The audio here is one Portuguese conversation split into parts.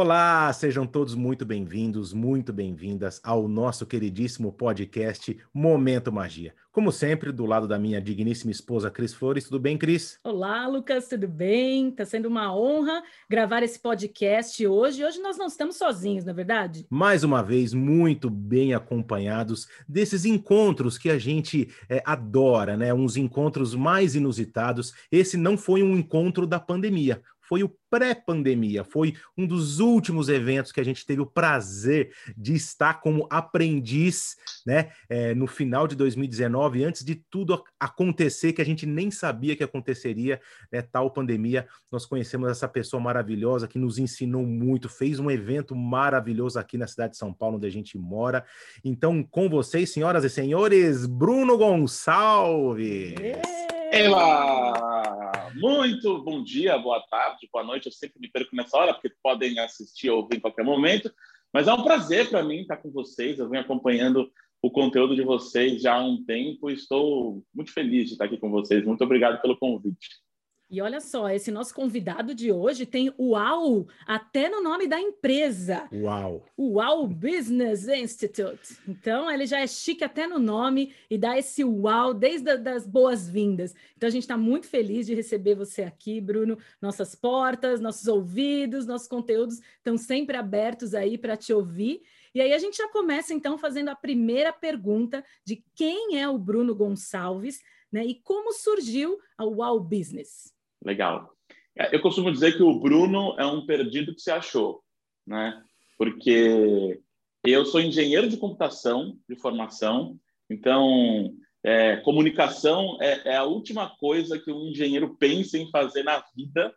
Olá, sejam todos muito bem-vindos, muito bem-vindas ao nosso queridíssimo podcast Momento Magia. Como sempre, do lado da minha digníssima esposa Cris Flores. Tudo bem, Cris? Olá, Lucas, tudo bem? Está sendo uma honra gravar esse podcast hoje. Hoje nós não estamos sozinhos, na é verdade? Mais uma vez, muito bem acompanhados desses encontros que a gente é, adora, né? Uns encontros mais inusitados. Esse não foi um encontro da pandemia, foi o pré-pandemia, foi um dos últimos eventos que a gente teve o prazer de estar como aprendiz, né, é, no final de 2019, antes de tudo acontecer, que a gente nem sabia que aconteceria, né, tal pandemia. Nós conhecemos essa pessoa maravilhosa que nos ensinou muito, fez um evento maravilhoso aqui na cidade de São Paulo, onde a gente mora. Então, com vocês, senhoras e senhores, Bruno Gonçalves. Ela! Muito bom dia, boa tarde, boa noite. Eu sempre me perco nessa hora, porque podem assistir ou ouvir em qualquer momento. Mas é um prazer para mim estar com vocês. Eu venho acompanhando o conteúdo de vocês já há um tempo e estou muito feliz de estar aqui com vocês. Muito obrigado pelo convite. E olha só, esse nosso convidado de hoje tem UAU até no nome da empresa. UAU. UAU Business Institute. Então, ele já é chique até no nome e dá esse UAU desde as boas-vindas. Então, a gente está muito feliz de receber você aqui, Bruno. Nossas portas, nossos ouvidos, nossos conteúdos estão sempre abertos aí para te ouvir. E aí a gente já começa, então, fazendo a primeira pergunta de quem é o Bruno Gonçalves né, e como surgiu a UAU Business. Legal. É, eu costumo dizer que o Bruno é um perdido que se achou, né? Porque eu sou engenheiro de computação de formação, então é, comunicação é, é, a última coisa que um engenheiro pensa em fazer na vida.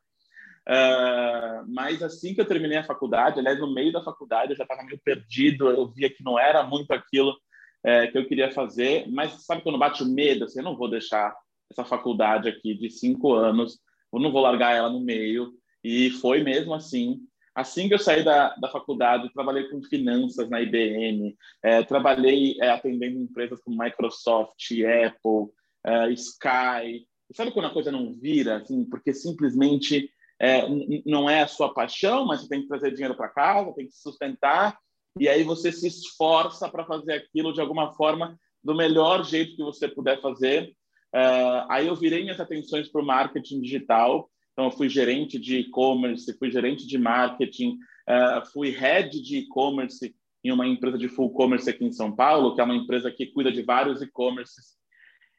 Uh, mas assim que eu terminei a faculdade, aliás, no meio da faculdade, eu já estava meio perdido, eu via que não era muito aquilo é, que eu queria fazer, mas sabe quando bate o medo? Assim, eu não vou deixar essa faculdade aqui de cinco anos eu não vou largar ela no meio. E foi mesmo assim. Assim que eu saí da, da faculdade, trabalhei com finanças na IBM, é, trabalhei é, atendendo empresas como Microsoft, Apple, é, Sky. Sabe quando a coisa não vira, assim, porque simplesmente é, não é a sua paixão, mas você tem que trazer dinheiro para casa, tem que se sustentar, e aí você se esforça para fazer aquilo de alguma forma do melhor jeito que você puder fazer, Uh, aí eu virei minhas atenções para o marketing digital. Então, eu fui gerente de e-commerce, fui gerente de marketing, uh, fui head de e-commerce em uma empresa de full commerce aqui em São Paulo, que é uma empresa que cuida de vários e-commerces.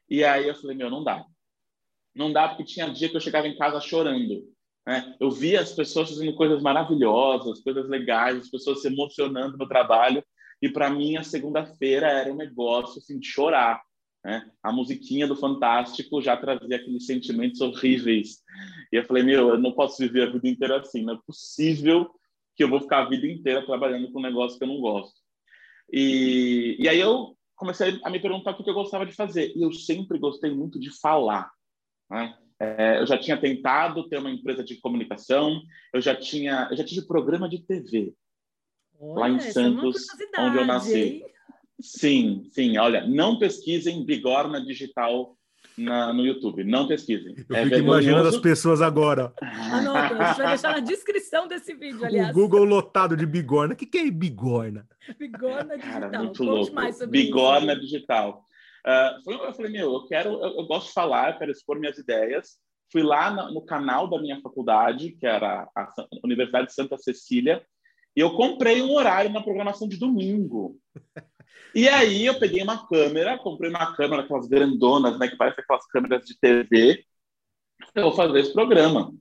E aí eu falei, meu, não dá. Não dá porque tinha dia que eu chegava em casa chorando. Né? Eu via as pessoas fazendo coisas maravilhosas, coisas legais, as pessoas se emocionando no trabalho. E para mim, a segunda-feira era um negócio assim, de chorar. Né? A musiquinha do Fantástico já trazia aqueles sentimentos horríveis. E eu falei, meu, eu não posso viver a vida inteira assim. Não é possível que eu vou ficar a vida inteira trabalhando com um negócio que eu não gosto. E, e aí eu comecei a me perguntar o que eu gostava de fazer. E eu sempre gostei muito de falar. Né? É, eu já tinha tentado ter uma empresa de comunicação, eu já tinha, eu já tive programa de TV Olha, lá em é Santos, é onde eu nasci. Sim, sim. Olha, não pesquisem bigorna digital na, no YouTube. Não pesquisem. Eu é fico vergonhoso. imaginando as pessoas agora. Anota, a gente vai deixar na descrição desse vídeo, aliás. O Google lotado de bigorna. O que, que é bigorna? Bigorna digital. Cara, muito Conte louco. mais sobre bigorna isso. digital. Uh, eu falei, meu, eu quero, eu, eu, gosto de falar, eu quero expor minhas ideias. Fui lá no, no canal da minha faculdade, que era a Universidade de Santa Cecília, e eu comprei um horário na programação de domingo. E aí eu peguei uma câmera, comprei uma câmera, aquelas grandonas, né, que parece aquelas câmeras de TV, eu vou fazer esse programa.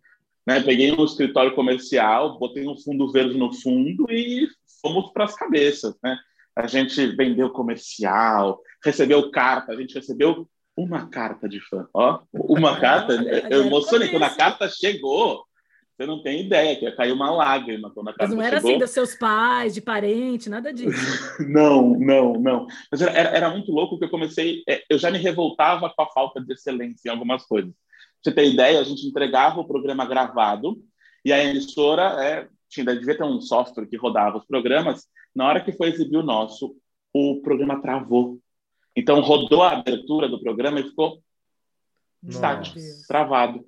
Né? Peguei um escritório comercial, botei um fundo verde no fundo e fomos para as cabeças. Né? A gente vendeu comercial, recebeu carta, a gente recebeu uma carta de fã. Ó, uma carta, eu emocionei. Quando a carta chegou, você não tem ideia, que ia cair uma lágrima quando a Mas não era chegou. assim dos seus pais, de parente, nada disso. não, não, não. Mas era, era, muito louco que eu comecei, é, eu já me revoltava com a falta de excelência em algumas coisas. Pra você ter ideia, a gente entregava o programa gravado e a emissora é, tinha, devia ter um software que rodava os programas. Na hora que foi exibir o nosso, o programa travou. Então rodou a abertura do programa e ficou estático, travado.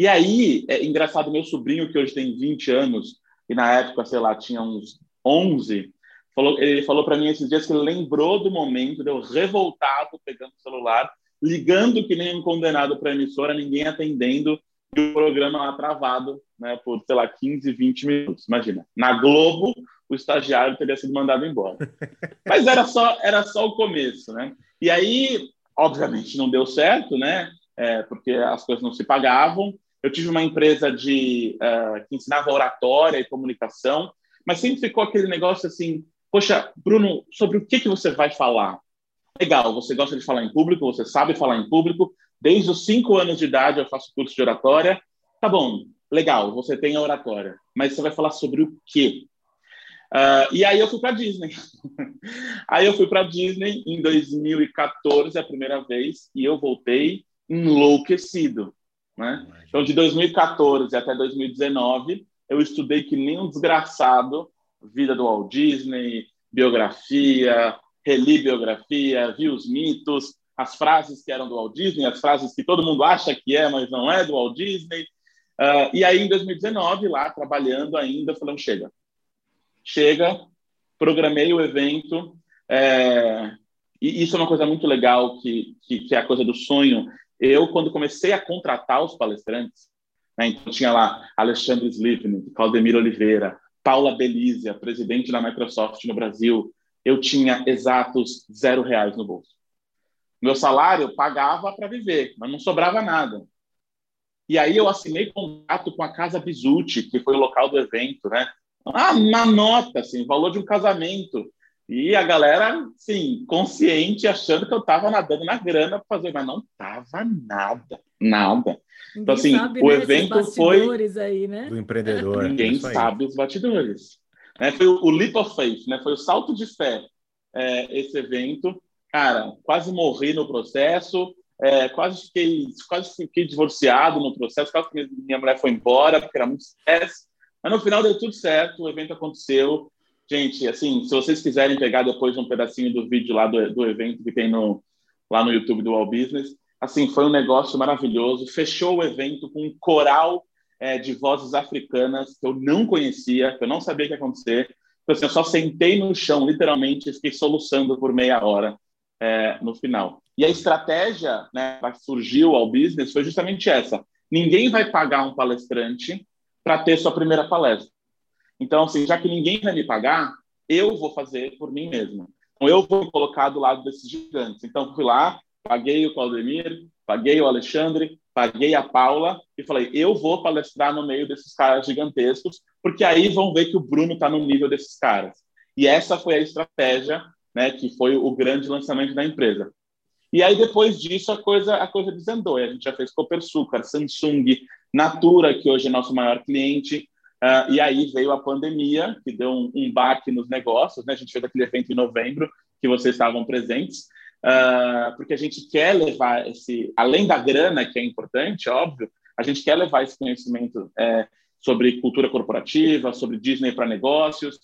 E aí, é engraçado, meu sobrinho, que hoje tem 20 anos, e na época, sei lá, tinha uns 11, falou, ele falou para mim esses dias que ele lembrou do momento, deu revoltado, pegando o celular, ligando que nem um condenado para a emissora, ninguém atendendo, e o programa lá travado, né, por, sei lá, 15, 20 minutos. Imagina, na Globo, o estagiário teria sido mandado embora. Mas era só, era só o começo, né? E aí, obviamente, não deu certo, né? É, porque as coisas não se pagavam. Eu tive uma empresa de uh, que ensinava oratória e comunicação, mas sempre ficou aquele negócio assim: poxa, Bruno, sobre o que que você vai falar? Legal, você gosta de falar em público, você sabe falar em público. Desde os cinco anos de idade eu faço curso de oratória. Tá bom, legal, você tem a oratória, mas você vai falar sobre o quê? Uh, e aí eu fui para Disney. aí eu fui para Disney em 2014, a primeira vez, e eu voltei enlouquecido. Né? Então, de 2014 até 2019, eu estudei que nem um desgraçado vida do Walt Disney, biografia, reli biografia, vi os mitos, as frases que eram do Walt Disney, as frases que todo mundo acha que é, mas não é do Walt Disney. Uh, e aí, em 2019, lá trabalhando ainda, falei: chega, chega, programei o evento. É, e isso é uma coisa muito legal, que, que, que, é a coisa do sonho. Eu, quando comecei a contratar os palestrantes, né, então tinha lá Alexandre Slivnik, Claudemir Oliveira, Paula Belizia, presidente da Microsoft no Brasil, eu tinha exatos zero reais no bolso. Meu salário pagava para viver, mas não sobrava nada. E aí eu assinei contrato com a Casa Bisucci, que foi o local do evento, né? Ah, uma nota, assim, valor de um casamento. E a galera, sim, consciente, achando que eu estava nadando na grana para fazer, mas não tava nada, nada. Ninguém então, assim, sabe, o né, evento foi aí, né? do empreendedor. Ninguém sabe os batidores. Né? Foi o, leap of faith, né? Foi o salto de fé. É, esse evento, cara, quase morri no processo, é, quase fiquei, quase fiquei divorciado no processo, quase que minha mulher foi embora porque era muito estresse. Mas no final deu tudo certo, o evento aconteceu. Gente, assim, se vocês quiserem pegar depois um pedacinho do vídeo lá do, do evento que tem no, lá no YouTube do All Business, assim, foi um negócio maravilhoso. Fechou o evento com um coral é, de vozes africanas que eu não conhecia, que eu não sabia o que ia acontecer. Então, assim, eu só sentei no chão, literalmente, e fiquei soluçando por meia hora é, no final. E a estratégia né, que surgiu ao business foi justamente essa. Ninguém vai pagar um palestrante para ter sua primeira palestra. Então, assim, já que ninguém vai me pagar, eu vou fazer por mim mesmo. Então, eu vou colocar do lado desses gigantes. Então, fui lá, paguei o Claudemir, paguei o Alexandre, paguei a Paula e falei, eu vou palestrar no meio desses caras gigantescos, porque aí vão ver que o Bruno está no nível desses caras. E essa foi a estratégia, né, que foi o grande lançamento da empresa. E aí depois disso a coisa a coisa desandou. A gente já fez Copersucar, Samsung, Natura, que hoje é nosso maior cliente. Uh, e aí veio a pandemia, que deu um, um baque nos negócios. Né? A gente fez aquele evento em novembro, que vocês estavam presentes, uh, porque a gente quer levar esse, além da grana, que é importante, óbvio, a gente quer levar esse conhecimento é, sobre cultura corporativa, sobre Disney para negócios.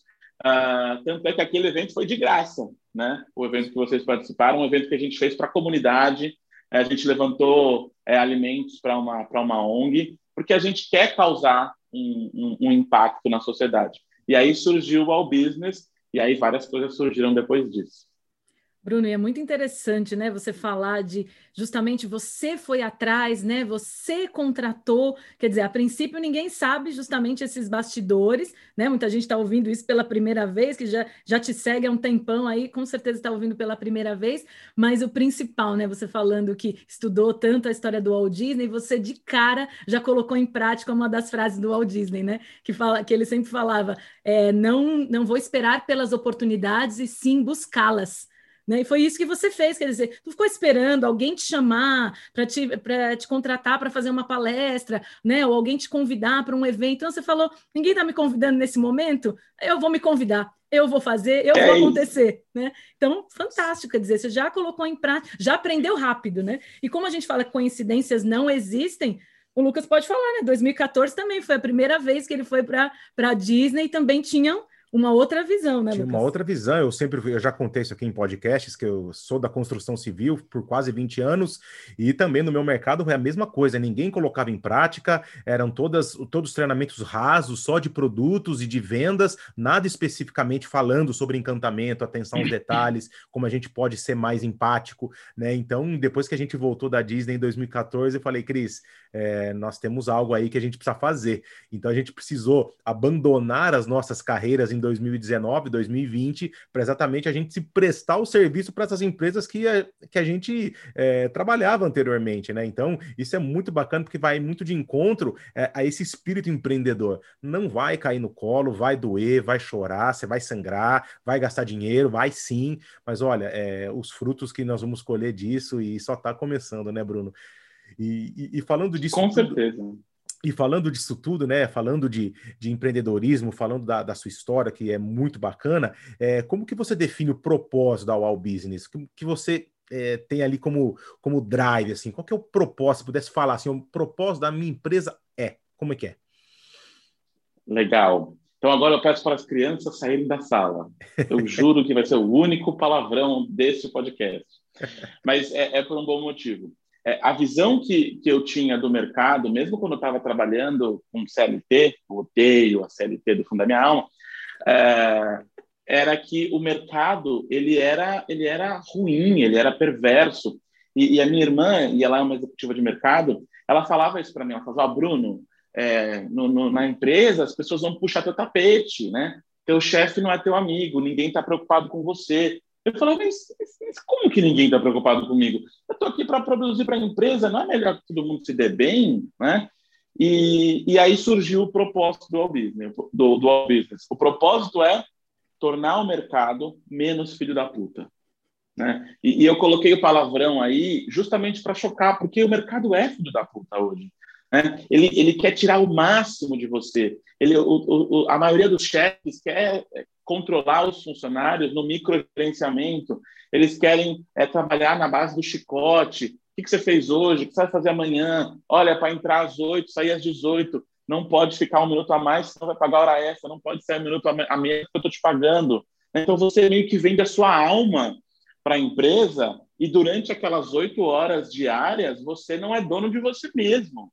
Uh, tanto é que aquele evento foi de graça, né? O evento que vocês participaram, um evento que a gente fez para a comunidade, a gente levantou é, alimentos para uma, uma ONG, porque a gente quer causar um, um, impacto na sociedade. E aí surgiu o All Business, e aí várias coisas surgiram depois disso. Bruno, e é muito interessante, né, você falar de justamente você foi atrás, né, você contratou, quer dizer, a princípio ninguém sabe justamente esses bastidores, né, muita gente está ouvindo isso pela primeira vez, que já, já te segue há um tempão aí, com certeza está ouvindo pela primeira vez, mas o principal, né, você falando que estudou tanto a história do Walt Disney, você de cara já colocou em prática uma das frases do Walt Disney, né, que, fala, que ele sempre falava, é, não, não vou esperar pelas oportunidades e sim buscá-las, né? E foi isso que você fez, quer dizer, tu ficou esperando alguém te chamar para te, te contratar para fazer uma palestra, né? ou alguém te convidar para um evento. Então você falou: ninguém está me convidando nesse momento, eu vou me convidar, eu vou fazer, eu é vou acontecer. Né? Então, fantástico, quer dizer, você já colocou em prática, já aprendeu rápido, né? E como a gente fala que coincidências não existem, o Lucas pode falar, né? 2014 também foi a primeira vez que ele foi para a Disney e também tinham uma outra visão, né, Tinha Lucas? uma outra visão. Eu sempre eu já contei isso aqui em podcasts, que eu sou da construção civil por quase 20 anos, e também no meu mercado é a mesma coisa. Ninguém colocava em prática, eram todas, todos treinamentos rasos, só de produtos e de vendas, nada especificamente falando sobre encantamento, atenção aos detalhes, como a gente pode ser mais empático, né? Então, depois que a gente voltou da Disney em 2014, eu falei, Cris, é, nós temos algo aí que a gente precisa fazer. Então, a gente precisou abandonar as nossas carreiras em 2019, 2020, para exatamente a gente se prestar o serviço para essas empresas que a, que a gente é, trabalhava anteriormente, né? Então, isso é muito bacana porque vai muito de encontro é, a esse espírito empreendedor. Não vai cair no colo, vai doer, vai chorar, você vai sangrar, vai gastar dinheiro, vai sim, mas olha, é, os frutos que nós vamos colher disso e só está começando, né, Bruno? E, e, e falando disso. Com tudo, certeza. E falando disso tudo, né? Falando de, de empreendedorismo, falando da, da, sua história, que é muito bacana, é, como que você define o propósito da Wow Business? Que, que você é, tem ali como, como drive, assim? Qual que é o propósito? Se pudesse falar assim, o propósito da minha empresa é. Como é que é? Legal. Então agora eu peço para as crianças saírem da sala. Eu juro que vai ser o único palavrão desse podcast. Mas é, é por um bom motivo é, a visão que, que eu tinha do mercado, mesmo quando eu estava trabalhando com CLT, eu odeio a CLT do fundo da minha alma, é, era que o mercado ele era ele era ruim, ele era perverso. E, e a minha irmã, e ela é uma executiva de mercado, ela falava isso para mim, ela falava, Bruno, é, no, no, na empresa as pessoas vão puxar teu tapete, né? Teu chefe não é teu amigo, ninguém está preocupado com você. Eu falei, mas, mas como que ninguém está preocupado comigo? Eu estou aqui para produzir para a empresa, não é melhor que todo mundo se dê bem, né? E, e aí surgiu o propósito do All Business, do, do All Business. O propósito é tornar o mercado menos filho da puta. Né? E, e eu coloquei o palavrão aí justamente para chocar, porque o mercado é filho da puta hoje. Né? Ele, ele quer tirar o máximo de você. Ele, o, o, a maioria dos chefes quer controlar os funcionários no microgerenciamento, eles querem é, trabalhar na base do chicote. O que, você fez hoje? O que você vai fazer amanhã? Olha, para entrar às 8, sair às 18, não pode ficar um minuto a mais, senão vai pagar hora extra, não pode sair um minuto a menos que eu estou te pagando. Então você meio que vende a sua alma para a empresa e durante aquelas oito horas diárias você não é dono de você mesmo.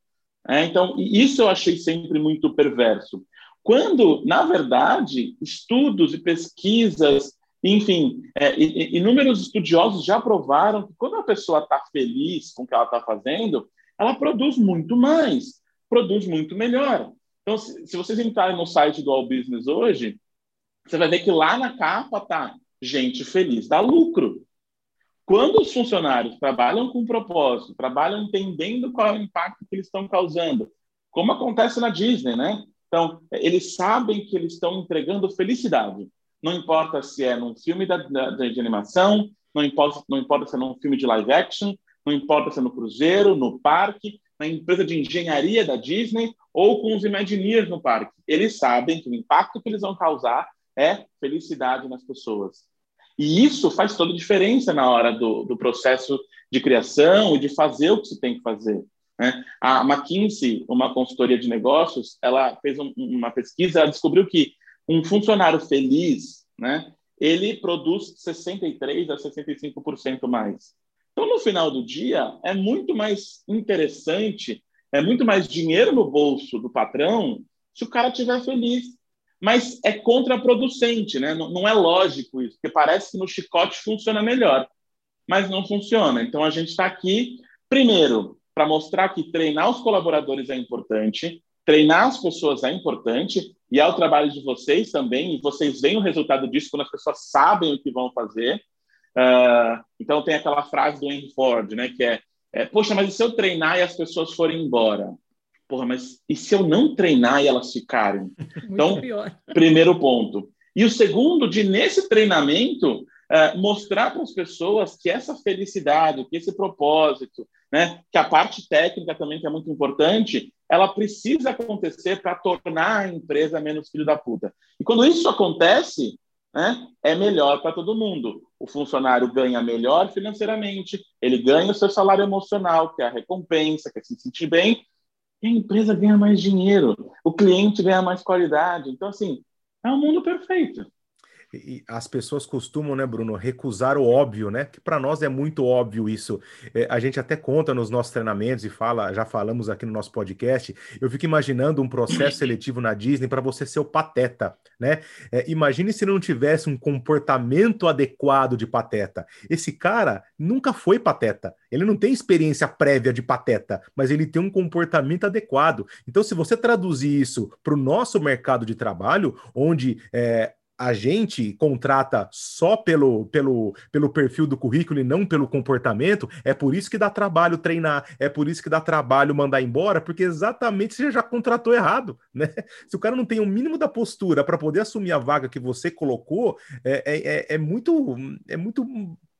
É, então, isso eu achei sempre muito perverso. Quando, na verdade, estudos e pesquisas, enfim, é, inúmeros estudiosos já provaram que quando a pessoa está feliz com o que ela está fazendo, ela produz muito mais, produz muito melhor. Então, se, se vocês entrarem no site do All Business hoje, você vai ver que lá na capa tá gente feliz dá lucro. Quando os funcionários trabalham com propósito, trabalham entendendo qual é o impacto que eles estão causando, como acontece na Disney, né? Então, eles sabem que eles estão entregando felicidade. Não importa se é num filme da, da, de animação, não importa, não importa se é num filme de live action, não importa se é no cruzeiro, no parque, na empresa de engenharia da Disney ou com os Imagineers no parque. Eles sabem que o impacto que eles vão causar é felicidade nas pessoas. E isso faz toda a diferença na hora do, do processo de criação e de fazer o que você tem que fazer. Né? A McKinsey, uma consultoria de negócios, ela fez um, uma pesquisa, ela descobriu que um funcionário feliz, né, ele produz 63 a 65% mais. Então, no final do dia, é muito mais interessante, é muito mais dinheiro no bolso do patrão se o cara estiver feliz. Mas é contraproducente, né? Não, não é lógico isso, porque parece que no chicote funciona melhor, mas não funciona. Então, a gente está aqui, primeiro, para mostrar que treinar os colaboradores é importante, treinar as pessoas é importante, e é o trabalho de vocês também, e vocês veem o resultado disso quando as pessoas sabem o que vão fazer. Uh, então, tem aquela frase do Henry Ford, né, que é, é, poxa, mas e se eu treinar e as pessoas forem embora? Porra, mas e se eu não treinar e elas ficarem? Então, pior. primeiro ponto. E o segundo, de nesse treinamento, uh, mostrar para as pessoas que essa felicidade, que esse propósito, né, que a parte técnica também que é muito importante, ela precisa acontecer para tornar a empresa menos filho da puta. E quando isso acontece, né, é melhor para todo mundo. O funcionário ganha melhor financeiramente, ele ganha o seu salário emocional, que é a recompensa, que é se sentir bem, e a empresa ganha mais dinheiro, o cliente ganha mais qualidade. Então, assim, é um mundo perfeito. E as pessoas costumam, né, Bruno, recusar o óbvio, né? Que para nós é muito óbvio isso. É, a gente até conta nos nossos treinamentos e fala, já falamos aqui no nosso podcast. Eu fico imaginando um processo seletivo na Disney para você ser o pateta, né? É, imagine se não tivesse um comportamento adequado de pateta. Esse cara nunca foi pateta. Ele não tem experiência prévia de pateta, mas ele tem um comportamento adequado. Então, se você traduzir isso para o nosso mercado de trabalho, onde é, a gente contrata só pelo, pelo, pelo perfil do currículo e não pelo comportamento, é por isso que dá trabalho treinar, é por isso que dá trabalho mandar embora, porque exatamente você já contratou errado, né? Se o cara não tem o mínimo da postura para poder assumir a vaga que você colocou, é, é, é, é muito é muito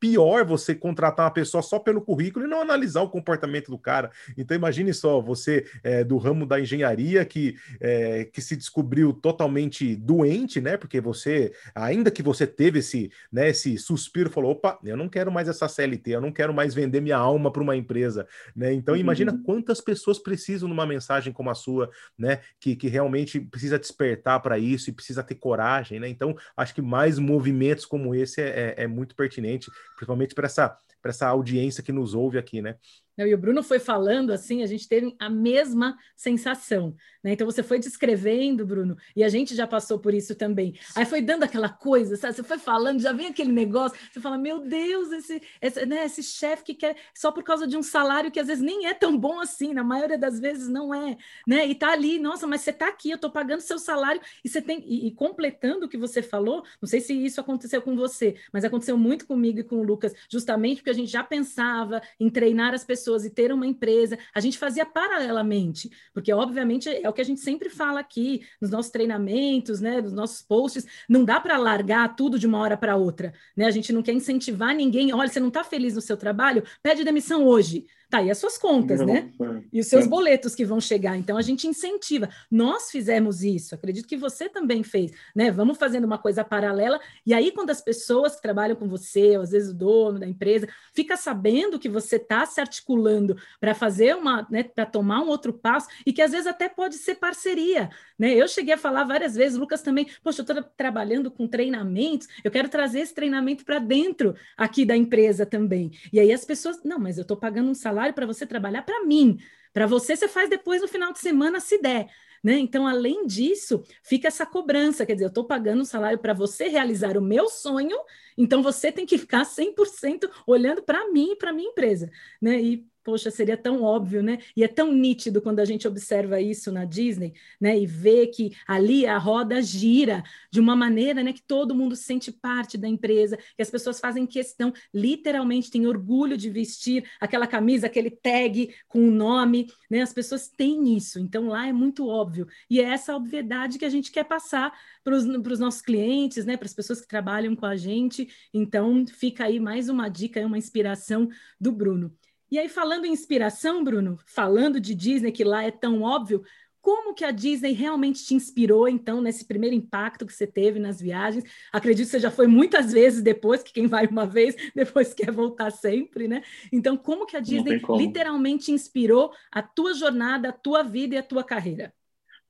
pior você contratar uma pessoa só pelo currículo e não analisar o comportamento do cara. Então imagine só, você é, do ramo da engenharia que, é, que se descobriu totalmente doente, né? Porque você, ainda que você teve esse, né, esse suspiro, falou: opa, eu não quero mais essa CLT, eu não quero mais vender minha alma para uma empresa. Né? Então imagina uhum. quantas pessoas precisam numa mensagem como a sua, né? Que, que realmente precisa despertar para isso e precisa ter coragem, né? Então acho que mais movimentos como esse é, é, é muito pertinente principalmente para essa, essa audiência que nos ouve aqui, né? E o Bruno foi falando assim, a gente teve a mesma sensação. Né? Então você foi descrevendo, Bruno, e a gente já passou por isso também. Aí foi dando aquela coisa, sabe? Você foi falando, já vem aquele negócio, você fala, meu Deus, esse, esse, né, esse chefe que quer só por causa de um salário que às vezes nem é tão bom assim, na maioria das vezes não é, né? E tá ali, nossa, mas você tá aqui, eu tô pagando seu salário, e você tem, e, e completando o que você falou, não sei se isso aconteceu com você, mas aconteceu muito comigo e com o Lucas, justamente porque a gente já pensava em treinar as pessoas e ter uma empresa, a gente fazia paralelamente, porque obviamente é o que a gente sempre fala aqui nos nossos treinamentos, né, nos nossos posts, não dá para largar tudo de uma hora para outra, né? A gente não quer incentivar ninguém, olha, você não está feliz no seu trabalho, pede demissão hoje. Tá aí as suas contas, não, né? É, e os seus é. boletos que vão chegar. Então a gente incentiva. Nós fizemos isso, acredito que você também fez, né? Vamos fazendo uma coisa paralela. E aí, quando as pessoas que trabalham com você, ou às vezes o dono da empresa, fica sabendo que você está se articulando para fazer uma, né, para tomar um outro passo, e que às vezes até pode ser parceria. Né? Eu cheguei a falar várias vezes, Lucas também, poxa, eu estou trabalhando com treinamentos, eu quero trazer esse treinamento para dentro aqui da empresa também. E aí as pessoas, não, mas eu estou pagando um salário salário para você trabalhar para mim. Para você, você faz depois no final de semana, se der. Né? Então, além disso, fica essa cobrança, quer dizer, eu estou pagando um salário para você realizar o meu sonho, então você tem que ficar 100% olhando para mim e para minha empresa. Né? E poxa, seria tão óbvio, né? E é tão nítido quando a gente observa isso na Disney, né? E vê que ali a roda gira de uma maneira, né, que todo mundo sente parte da empresa, que as pessoas fazem questão, literalmente tem orgulho de vestir aquela camisa, aquele tag com o nome, né? As pessoas têm isso, então lá é muito óbvio. E é essa obviedade que a gente quer passar para os nossos clientes, né? Para as pessoas que trabalham com a gente. Então, fica aí mais uma dica, uma inspiração do Bruno. E aí, falando em inspiração, Bruno, falando de Disney, que lá é tão óbvio, como que a Disney realmente te inspirou, então, nesse primeiro impacto que você teve nas viagens? Acredito que você já foi muitas vezes depois, que quem vai uma vez, depois quer voltar sempre, né? Então, como que a Disney literalmente inspirou a tua jornada, a tua vida e a tua carreira?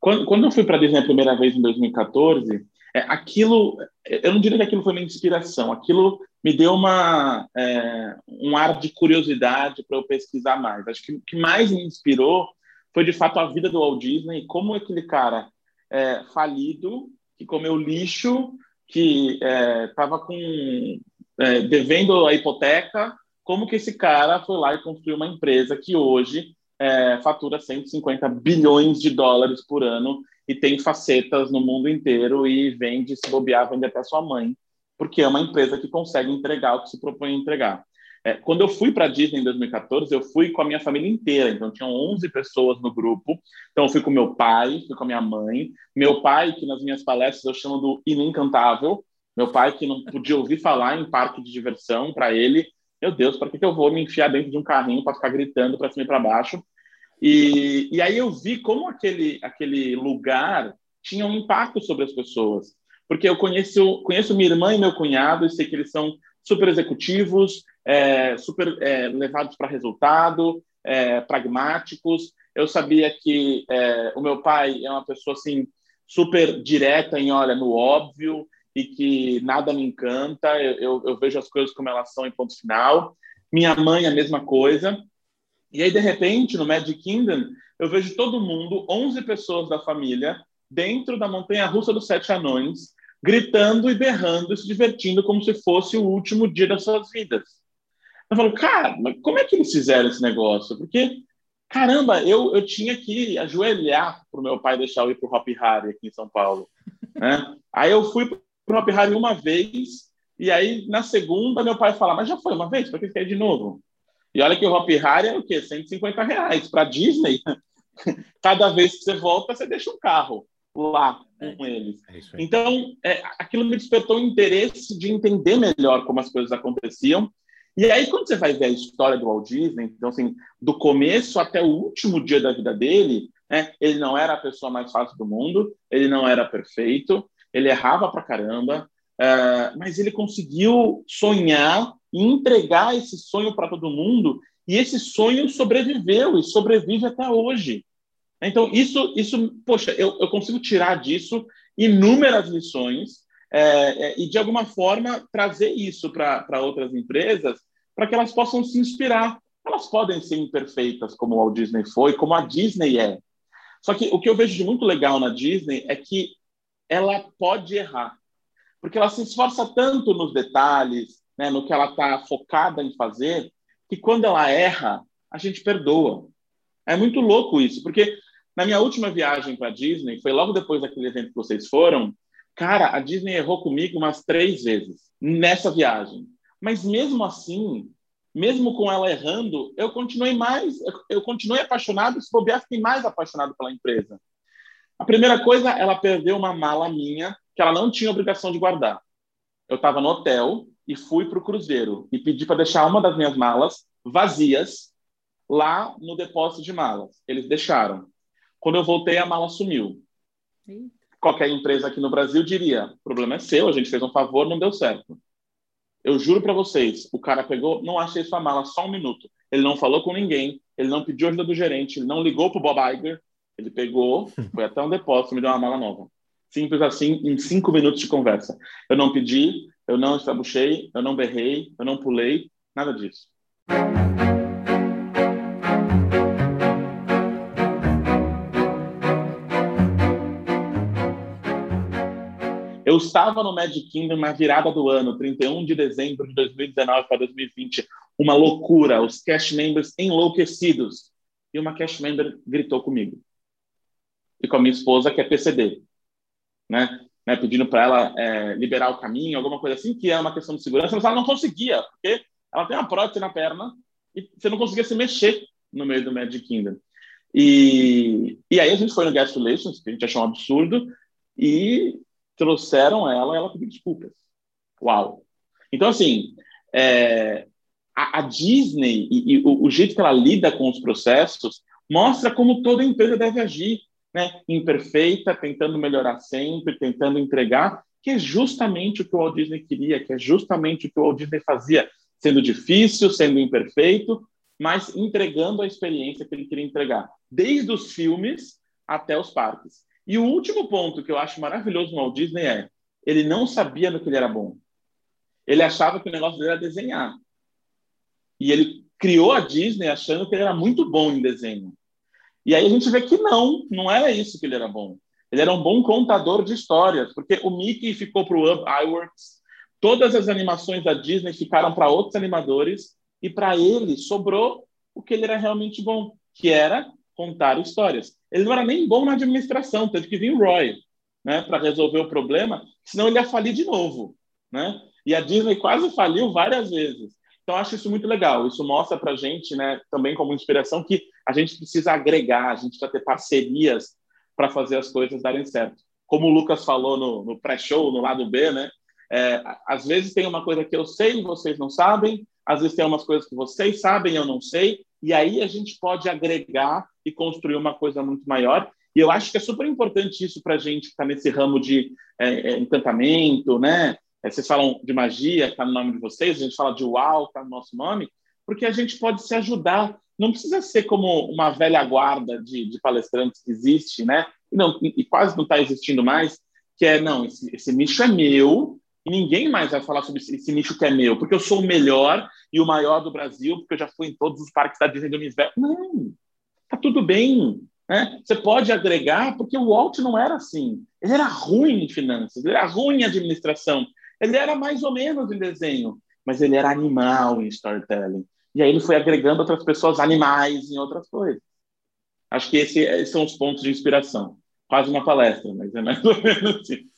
Quando, quando eu fui para a Disney a primeira vez em 2014, é, aquilo, eu não diria que aquilo foi uma inspiração, aquilo me deu uma, é, um ar de curiosidade para eu pesquisar mais. Acho que o que mais me inspirou foi, de fato, a vida do Walt Disney, como aquele cara é, falido, que comeu lixo, que estava é, com é, devendo a hipoteca, como que esse cara foi lá e construiu uma empresa que hoje é, fatura 150 bilhões de dólares por ano e tem facetas no mundo inteiro e vende, se bobear, vende até sua mãe porque é uma empresa que consegue entregar o que se propõe a entregar. É, quando eu fui para a Disney em 2014, eu fui com a minha família inteira, então tinham 11 pessoas no grupo. Então eu fui com meu pai, fui com a minha mãe. Meu pai, que nas minhas palestras eu chamo do inencantável, meu pai que não podia ouvir falar em parque de diversão, para ele, meu Deus, para que, que eu vou me enfiar dentro de um carrinho para ficar gritando para cima e para baixo? E, e aí eu vi como aquele, aquele lugar tinha um impacto sobre as pessoas porque eu conheço, conheço minha irmã e meu cunhado e sei que eles são super executivos, é, super é, levados para resultado, é, pragmáticos. Eu sabia que é, o meu pai é uma pessoa assim super direta em olha no óbvio e que nada me encanta, eu, eu, eu vejo as coisas como elas são em ponto final. Minha mãe, a mesma coisa. E aí, de repente, no Magic Kingdom, eu vejo todo mundo, 11 pessoas da família, dentro da montanha russa dos Sete Anões, gritando e berrando e se divertindo como se fosse o último dia das suas vidas. Eu falo, cara, mas como é que eles fizeram esse negócio? Porque, caramba, eu, eu tinha que ajoelhar para o meu pai deixar eu ir para o Hop Harry aqui em São Paulo. Né? Aí eu fui para o Hop Harry uma vez, e aí na segunda meu pai fala, mas já foi uma vez, para que quer de novo? E olha que o Hop Harry é o quê? 150 reais. Para Disney, cada vez que você volta, você deixa um carro lá com eles. É então, é, aquilo me despertou o interesse de entender melhor como as coisas aconteciam. E aí, quando você vai ver a história do Walt Disney, então, assim, do começo até o último dia da vida dele, né, ele não era a pessoa mais fácil do mundo, ele não era perfeito, ele errava pra caramba, uh, mas ele conseguiu sonhar e entregar esse sonho para todo mundo, e esse sonho sobreviveu e sobrevive até hoje. Então, isso, isso poxa, eu, eu consigo tirar disso inúmeras lições é, é, e, de alguma forma, trazer isso para outras empresas para que elas possam se inspirar. Elas podem ser imperfeitas, como o Walt Disney foi, como a Disney é. Só que o que eu vejo de muito legal na Disney é que ela pode errar, porque ela se esforça tanto nos detalhes, né, no que ela está focada em fazer, que quando ela erra, a gente perdoa. É muito louco isso, porque na minha última viagem para a Disney, foi logo depois daquele evento que vocês foram, cara, a Disney errou comigo umas três vezes nessa viagem. Mas mesmo assim, mesmo com ela errando, eu continuei mais, eu continuei apaixonado, se bobear, fiquei mais apaixonado pela empresa. A primeira coisa, ela perdeu uma mala minha que ela não tinha obrigação de guardar. Eu estava no hotel e fui para o cruzeiro e pedi para deixar uma das minhas malas vazias lá no depósito de malas. Eles deixaram. Quando eu voltei, a mala sumiu. Qualquer empresa aqui no Brasil diria: o problema é seu, a gente fez um favor, não deu certo. Eu juro para vocês, o cara pegou, não achei sua mala, só um minuto. Ele não falou com ninguém, ele não pediu ajuda do gerente, ele não ligou para o Bob Iger, ele pegou, foi até um depósito, me deu uma mala nova. Simples assim, em cinco minutos de conversa. Eu não pedi, eu não estrabuchei, eu não berrei, eu não pulei, nada disso. Eu estava no Magic Kingdom na virada do ano, 31 de dezembro de 2019 para 2020. Uma loucura, os cast members enlouquecidos. E uma cast member gritou comigo. E com a minha esposa, que é PCD. Né? né pedindo para ela é, liberar o caminho, alguma coisa assim, que é uma questão de segurança, mas ela não conseguia, porque ela tem uma prótese na perna e você não conseguia se mexer no meio do Magic Kingdom. E, e aí a gente foi no Guest Relations, que a gente achou um absurdo, e trouxeram ela, ela pediu desculpas. Uau! Então, assim, é, a, a, Disney e, e o, o, jeito que ela lida com os processos mostra como toda empresa deve agir, né? Imperfeita, tentando melhorar sempre, tentando entregar, que é justamente o que o Walt Disney queria, que é justamente o que o Walt Disney fazia, sendo difícil, sendo imperfeito, mas entregando a experiência que ele queria entregar, desde os filmes até os parques. E o último ponto que eu acho maravilhoso no Walt Disney é ele não sabia no que ele era bom. Ele achava que o negócio dele era desenhar. E ele criou a Disney achando que ele era muito bom em desenho. E aí a gente vê que não, não era isso que ele era bom. Ele era um bom contador de histórias, porque o Mickey ficou para o Up Iworks, todas as animações da Disney ficaram para outros animadores, e para ele sobrou o que ele era realmente bom, que era contar histórias. Ele não era nem bom na administração, teve que vir o Roy né, para resolver o problema, senão ele ia falir de novo. Né? E a Disney quase faliu várias vezes. Então, acho isso muito legal. Isso mostra para a gente, né, também como inspiração, que a gente precisa agregar, a gente precisa ter parcerias para fazer as coisas darem certo. Como o Lucas falou no, no pré-show, no lado B, né? É, às vezes tem uma coisa que eu sei e vocês não sabem, às vezes tem umas coisas que vocês sabem e eu não sei, e aí a gente pode agregar e construir uma coisa muito maior. E eu acho que é super importante isso para a gente que está nesse ramo de é, é, encantamento, né? É, vocês falam de magia, está no nome de vocês, a gente fala de uau, está no nosso nome, porque a gente pode se ajudar não precisa ser como uma velha guarda de, de palestrantes que existe, né? E, não, e quase não está existindo mais, que é, não, esse, esse, nicho é meu e ninguém mais vai falar sobre esse, esse, nicho que é meu, porque eu sou o melhor e o maior do Brasil, porque eu já fui em todos os parques da Disney do universo. Não, tá tudo bem. Né? Você pode agregar, porque o Walt não era assim. Ele era ruim em finanças, ele era ruim em administração, ele era mais ou menos em desenho, mas ele era animal em storytelling. E aí ele foi agregando outras pessoas animais em outras coisas. Acho que esse, esses são os pontos de inspiração. Quase uma palestra, mas é mais ou menos isso.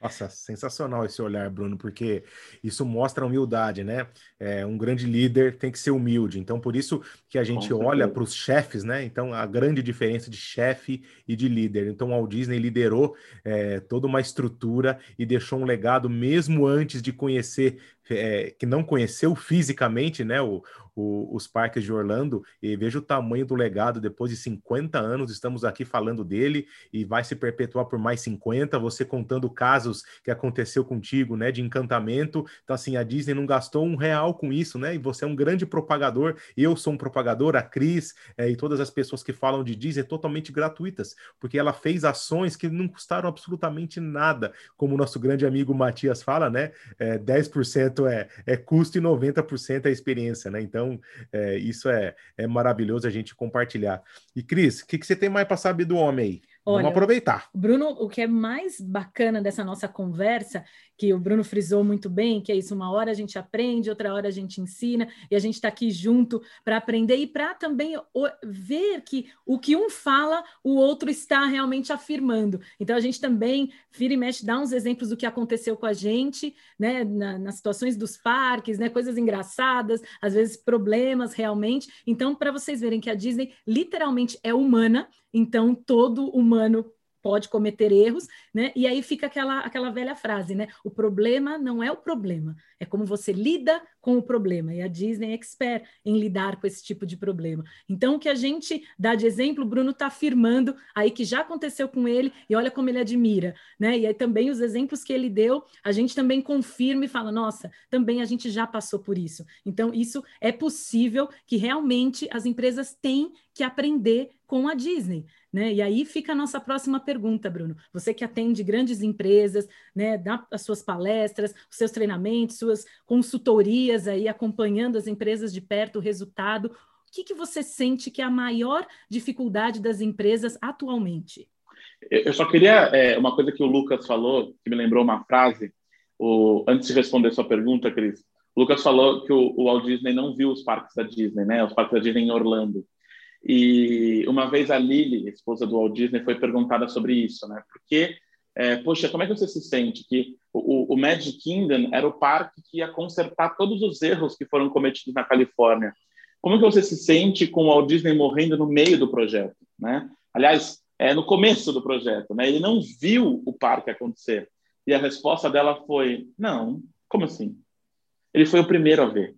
Nossa, sensacional esse olhar, Bruno, porque isso mostra humildade, né? É, um grande líder tem que ser humilde. Então, por isso que a gente olha para os chefes, né? Então, a grande diferença de chefe e de líder. Então, o Walt Disney liderou é, toda uma estrutura e deixou um legado mesmo antes de conhecer é, que não conheceu fisicamente né, o, o, os parques de Orlando e veja o tamanho do legado depois de 50 anos. Estamos aqui falando dele e vai se perpetuar por mais 50. Você contando casos que aconteceu contigo, né, de encantamento. Então, assim, a Disney não gastou um real com isso, né? E você é um grande propagador. Eu sou um propagador, a Cris é, e todas as pessoas que falam de Disney totalmente gratuitas, porque ela fez ações que não custaram absolutamente nada, como o nosso grande amigo Matias fala, né? É, 10% 10% é, é custo e 90% é experiência, né? Então, é, isso é, é maravilhoso a gente compartilhar. E, Cris, o que, que você tem mais para saber do homem aí? Olha, Vamos aproveitar. Bruno, o que é mais bacana dessa nossa conversa, que o Bruno frisou muito bem, que é isso, uma hora a gente aprende, outra hora a gente ensina, e a gente está aqui junto para aprender e para também ver que o que um fala, o outro está realmente afirmando. Então a gente também, vira e mexe, dá uns exemplos do que aconteceu com a gente, né, na, nas situações dos parques, né, coisas engraçadas, às vezes problemas realmente. Então, para vocês verem que a Disney literalmente é humana, então, todo humano pode cometer erros, né? E aí fica aquela, aquela velha frase, né? O problema não é o problema, é como você lida com o problema. E a Disney é expert em lidar com esse tipo de problema. Então, o que a gente dá de exemplo, o Bruno está afirmando aí que já aconteceu com ele e olha como ele admira, né? E aí também os exemplos que ele deu, a gente também confirma e fala, nossa, também a gente já passou por isso. Então, isso é possível que realmente as empresas têm que aprender com a Disney. Né? E aí fica a nossa próxima pergunta, Bruno. Você que atende grandes empresas, né, dá as suas palestras, os seus treinamentos, suas consultorias aí, acompanhando as empresas de perto, o resultado. O que, que você sente que é a maior dificuldade das empresas atualmente? Eu só queria é, uma coisa que o Lucas falou, que me lembrou uma frase, o, antes de responder sua pergunta, Cris. O Lucas falou que o, o Walt Disney não viu os parques da Disney, né? Os parques da Disney em Orlando. E uma vez a Lily, esposa do Walt Disney, foi perguntada sobre isso, né? Porque, é, poxa, como é que você se sente que o, o Magic Kingdom era o parque que ia consertar todos os erros que foram cometidos na Califórnia? Como é que você se sente com o Walt Disney morrendo no meio do projeto, né? Aliás, é no começo do projeto, né? Ele não viu o parque acontecer. E a resposta dela foi: não, como assim? Ele foi o primeiro a ver.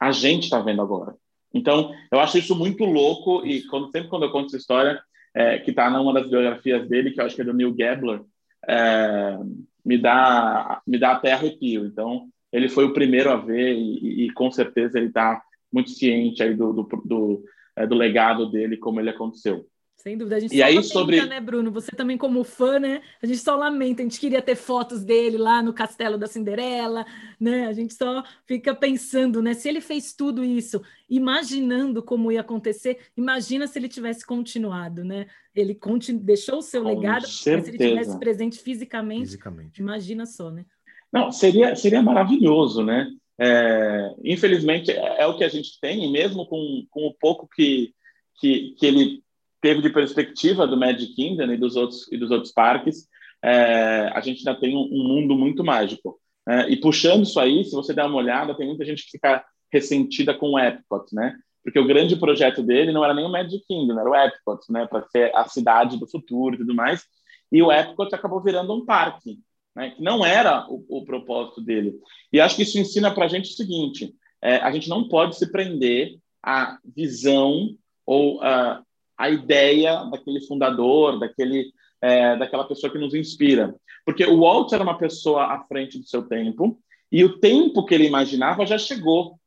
A gente está vendo agora. Então, eu acho isso muito louco e quando, sempre quando eu conto essa história, é, que está numa das biografias dele, que eu acho que é do Neil Gabler, é, me dá me dá até arrepio. Então, ele foi o primeiro a ver e, e com certeza ele está muito ciente aí do, do, do, é, do legado dele, como ele aconteceu. Sem dúvida. A gente e só aí, lamenta, sobre... né, Bruno? Você também, como fã, né? A gente só lamenta. A gente queria ter fotos dele lá no Castelo da Cinderela, né? A gente só fica pensando, né? Se ele fez tudo isso, imaginando como ia acontecer, imagina se ele tivesse continuado, né? Ele continu... deixou o seu Com legado, certeza. mas se ele tivesse presente fisicamente, fisicamente, imagina só, né? Não, seria, seria maravilhoso, né? É, infelizmente, é, é o que a gente tem, e mesmo com, com o pouco que, que, que ele teve de perspectiva do Magic Kingdom e dos outros, e dos outros parques, é, a gente ainda tem um, um mundo muito mágico. É, e puxando isso aí, se você der uma olhada, tem muita gente que fica ressentida com o Epcot, né? Porque o grande projeto dele não era nem o Magic Kingdom, era o Epcot, né? Para ser a cidade do futuro e tudo mais. E o Epcot acabou virando um parque, né? Que não era o, o propósito dele. E acho que isso ensina para a gente o seguinte: é, a gente não pode se prender à visão ou a a ideia daquele fundador, daquele, é, daquela pessoa que nos inspira. Porque o Walt era uma pessoa à frente do seu tempo, e o tempo que ele imaginava já chegou.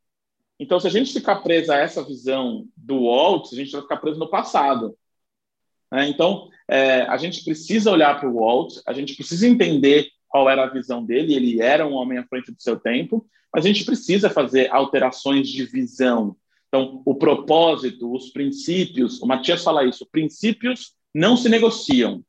Então, se a gente ficar preso a essa visão do Walt, a gente vai ficar preso no passado. Né? Então, é, a gente precisa olhar para o Walt, a gente precisa entender qual era a visão dele, ele era um homem à frente do seu tempo, mas a gente precisa fazer alterações de visão. Então, o propósito, os princípios, o Matias fala isso, princípios não se negociam,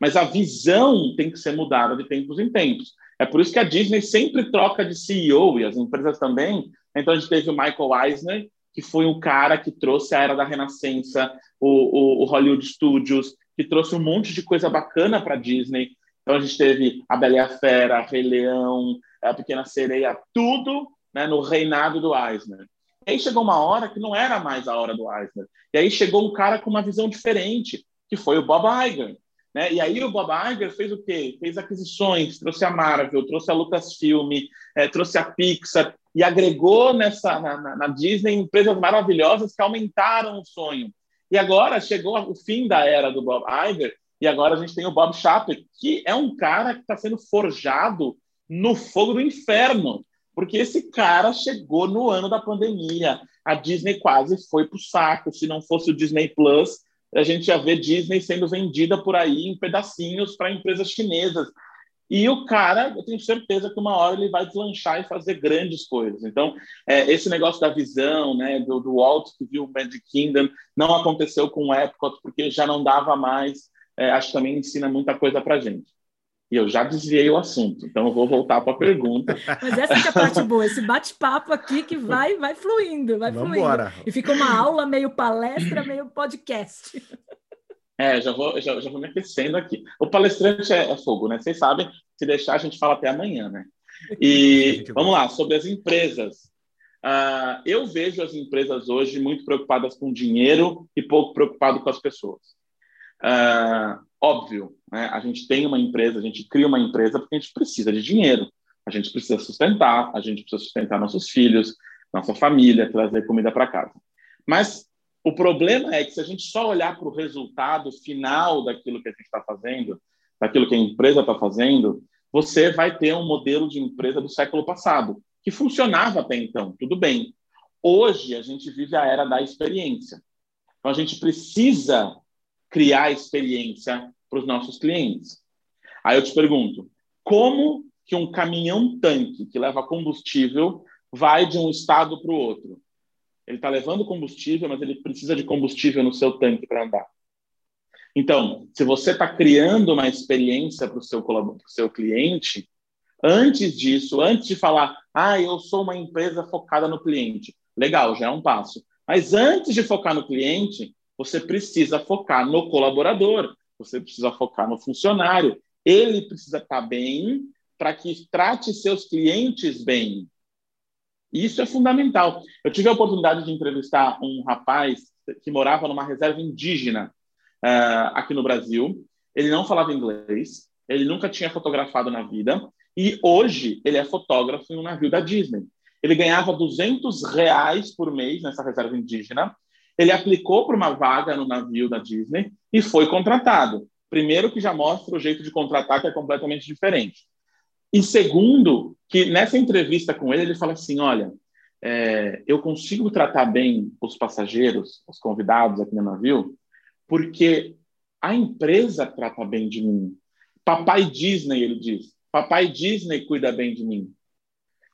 mas a visão tem que ser mudada de tempos em tempos. É por isso que a Disney sempre troca de CEO e as empresas também. Então, a gente teve o Michael Eisner, que foi um cara que trouxe a era da Renascença, o, o, o Hollywood Studios, que trouxe um monte de coisa bacana para a Disney. Então, a gente teve a Bela e a Fera, Rei Leão, a Pequena Sereia, tudo né, no reinado do Eisner. E aí chegou uma hora que não era mais a hora do Eisner. E aí chegou um cara com uma visão diferente, que foi o Bob Iger. Né? E aí o Bob Iger fez o quê? Fez aquisições, trouxe a Marvel, trouxe a Lucasfilm, é, trouxe a Pixar e agregou nessa na, na, na, Disney empresas maravilhosas que aumentaram o sonho. E agora chegou o fim da era do Bob Iger e agora a gente tem o Bob Chapek, que é um cara que está sendo forjado no fogo do inferno, porque esse cara chegou no ano da pandemia. A Disney quase foi para o saco. Se não fosse o Disney Plus, a gente ia ver Disney sendo vendida por aí em pedacinhos para empresas chinesas. E o cara, eu tenho certeza que uma hora ele vai deslanchar e fazer grandes coisas. Então, é, esse negócio da visão, né, do, do Walt que viu o Magic Kingdom, não aconteceu com o Epcot, porque já não dava mais. É, acho que também ensina muita coisa para gente. E eu já desviei o assunto, então eu vou voltar para a pergunta. Mas essa é a parte boa, esse bate-papo aqui que vai, vai fluindo, vai Vamos fluindo. Embora. E fica uma aula meio palestra, meio podcast. É, já vou, já, já vou me aquecendo aqui. O palestrante é, é, fogo, né? Vocês sabem, se deixar a gente fala até amanhã, né? E vamos lá, sobre as empresas. Uh, eu vejo as empresas hoje muito preocupadas com dinheiro e pouco preocupado com as pessoas. Uh, óbvio, né? a gente tem uma empresa, a gente cria uma empresa porque a gente precisa de dinheiro, a gente precisa sustentar, a gente precisa sustentar nossos filhos, nossa família, trazer comida para casa. Mas o problema é que se a gente só olhar para o resultado final daquilo que a gente está fazendo, daquilo que a empresa está fazendo, você vai ter um modelo de empresa do século passado, que funcionava até então, tudo bem. Hoje a gente vive a era da experiência. Então a gente precisa criar experiência para os nossos clientes. Aí eu te pergunto, como que um caminhão-tanque que leva combustível vai de um estado para o outro? Ele está levando combustível, mas ele precisa de combustível no seu tanque para andar. Então, se você está criando uma experiência para o seu, seu cliente, antes disso, antes de falar, ah, eu sou uma empresa focada no cliente, legal, já é um passo. Mas antes de focar no cliente, você precisa focar no colaborador, você precisa focar no funcionário. Ele precisa estar bem para que trate seus clientes bem. Isso é fundamental. Eu tive a oportunidade de entrevistar um rapaz que morava numa reserva indígena uh, aqui no Brasil. Ele não falava inglês, ele nunca tinha fotografado na vida e hoje ele é fotógrafo em um navio da Disney. Ele ganhava 200 reais por mês nessa reserva indígena ele aplicou para uma vaga no navio da Disney e foi contratado. Primeiro, que já mostra o jeito de contratar que é completamente diferente. E segundo, que nessa entrevista com ele, ele fala assim: olha, é, eu consigo tratar bem os passageiros, os convidados aqui no navio, porque a empresa trata bem de mim. Papai Disney, ele diz, papai Disney cuida bem de mim.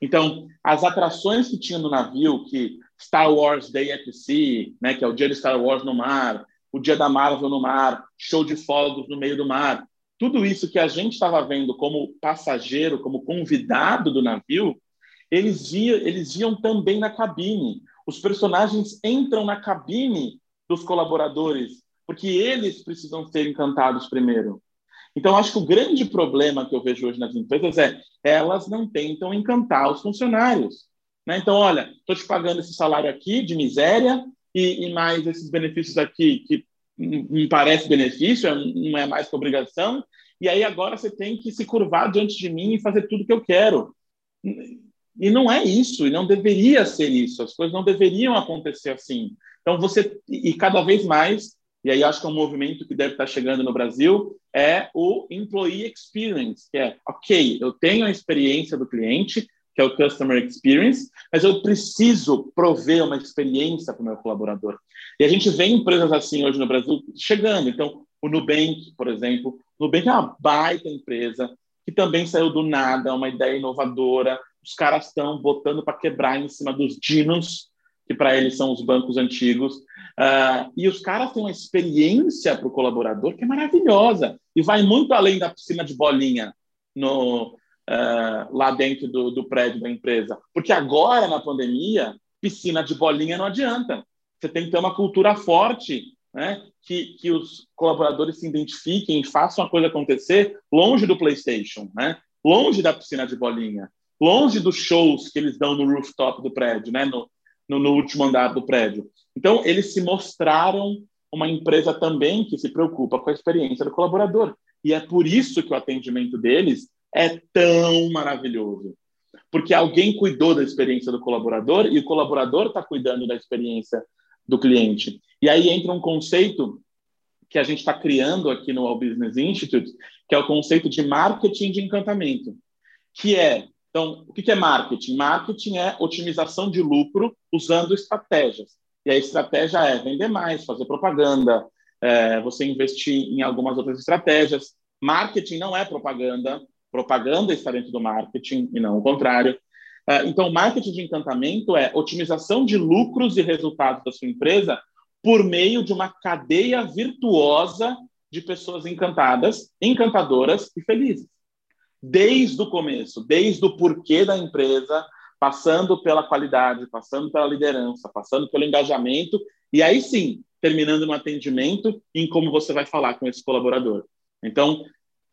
Então, as atrações que tinha no navio, que Star Wars Day at Sea, né, que é o dia de Star Wars no mar, o dia da Marvel no mar, show de fogos no meio do mar. Tudo isso que a gente estava vendo como passageiro, como convidado do navio, eles, via, eles viam também na cabine. Os personagens entram na cabine dos colaboradores, porque eles precisam ser encantados primeiro. Então, acho que o grande problema que eu vejo hoje nas empresas é elas não tentam encantar os funcionários. Né? Então, olha, estou te pagando esse salário aqui de miséria e, e mais esses benefícios aqui que me parece benefício, é não é mais que obrigação, e aí agora você tem que se curvar diante de mim e fazer tudo que eu quero. E não é isso, e não deveria ser isso, as coisas não deveriam acontecer assim. Então você, e cada vez mais, e aí acho que é um movimento que deve estar chegando no Brasil, é o Employee Experience, que é, ok, eu tenho a experiência do cliente, que é o Customer Experience, mas eu preciso prover uma experiência para o meu colaborador. E a gente vê empresas assim hoje no Brasil chegando. Então, o Nubank, por exemplo, o Nubank é uma baita empresa que também saiu do nada, uma ideia inovadora. Os caras estão botando para quebrar em cima dos dinos, que para eles são os bancos antigos. Uh, e os caras têm uma experiência para o colaborador que é maravilhosa e vai muito além da piscina de bolinha no, uh, lá dentro do, do prédio da empresa. Porque agora, na pandemia, piscina de bolinha não adianta. Você tem que ter uma cultura forte, né? que, que os colaboradores se identifiquem façam a coisa acontecer longe do PlayStation, né? longe da piscina de bolinha, longe dos shows que eles dão no rooftop do prédio, né? no, no, no último andar do prédio. Então, eles se mostraram uma empresa também que se preocupa com a experiência do colaborador. E é por isso que o atendimento deles é tão maravilhoso. Porque alguém cuidou da experiência do colaborador e o colaborador está cuidando da experiência do cliente. E aí entra um conceito que a gente está criando aqui no All Business Institute, que é o conceito de marketing de encantamento, que é, então, o que é marketing? Marketing é otimização de lucro usando estratégias. E a estratégia é vender mais, fazer propaganda, é, você investir em algumas outras estratégias. Marketing não é propaganda, propaganda está dentro do marketing e não o contrário. É, então, marketing de encantamento é otimização de lucros e resultados da sua empresa por meio de uma cadeia virtuosa de pessoas encantadas, encantadoras e felizes. Desde o começo, desde o porquê da empresa, passando pela qualidade, passando pela liderança, passando pelo engajamento, e aí sim, terminando no atendimento em como você vai falar com esse colaborador. Então,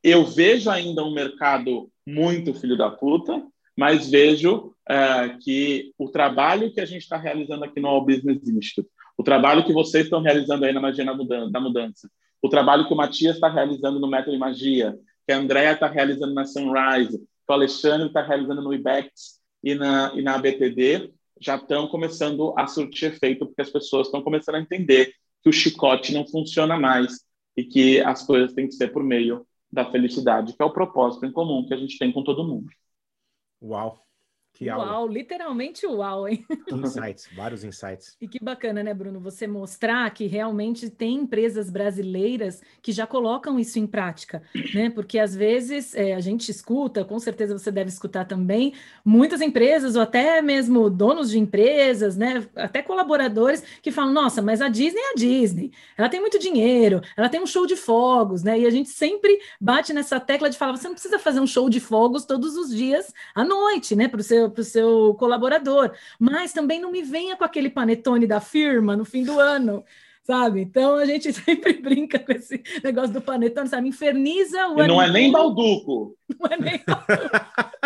eu vejo ainda um mercado muito filho da puta, mas vejo é, que o trabalho que a gente está realizando aqui no All Business Institute, o trabalho que vocês estão realizando aí na Magia da Mudança, o trabalho que o Matias está realizando no Método de Magia, que a Andrea está realizando na Sunrise, que o Alexandre está realizando no IBEX e na, e na ABTD, já estão começando a surtir efeito, porque as pessoas estão começando a entender que o chicote não funciona mais e que as coisas têm que ser por meio da felicidade, que é o propósito em comum que a gente tem com todo mundo. Uau! Que uau, aula. literalmente uau, hein? Insights, vários insights. E que bacana, né, Bruno? Você mostrar que realmente tem empresas brasileiras que já colocam isso em prática, né? Porque às vezes é, a gente escuta, com certeza você deve escutar também, muitas empresas, ou até mesmo donos de empresas, né? Até colaboradores que falam: nossa, mas a Disney é a Disney, ela tem muito dinheiro, ela tem um show de fogos, né? E a gente sempre bate nessa tecla de falar: você não precisa fazer um show de fogos todos os dias à noite, né? Para o seu para o seu colaborador. Mas também não me venha com aquele panetone da firma no fim do ano sabe? Então a gente sempre brinca com esse negócio do panetone, sabe? Inferniza o e Não é nem balduco. Não é nem balduco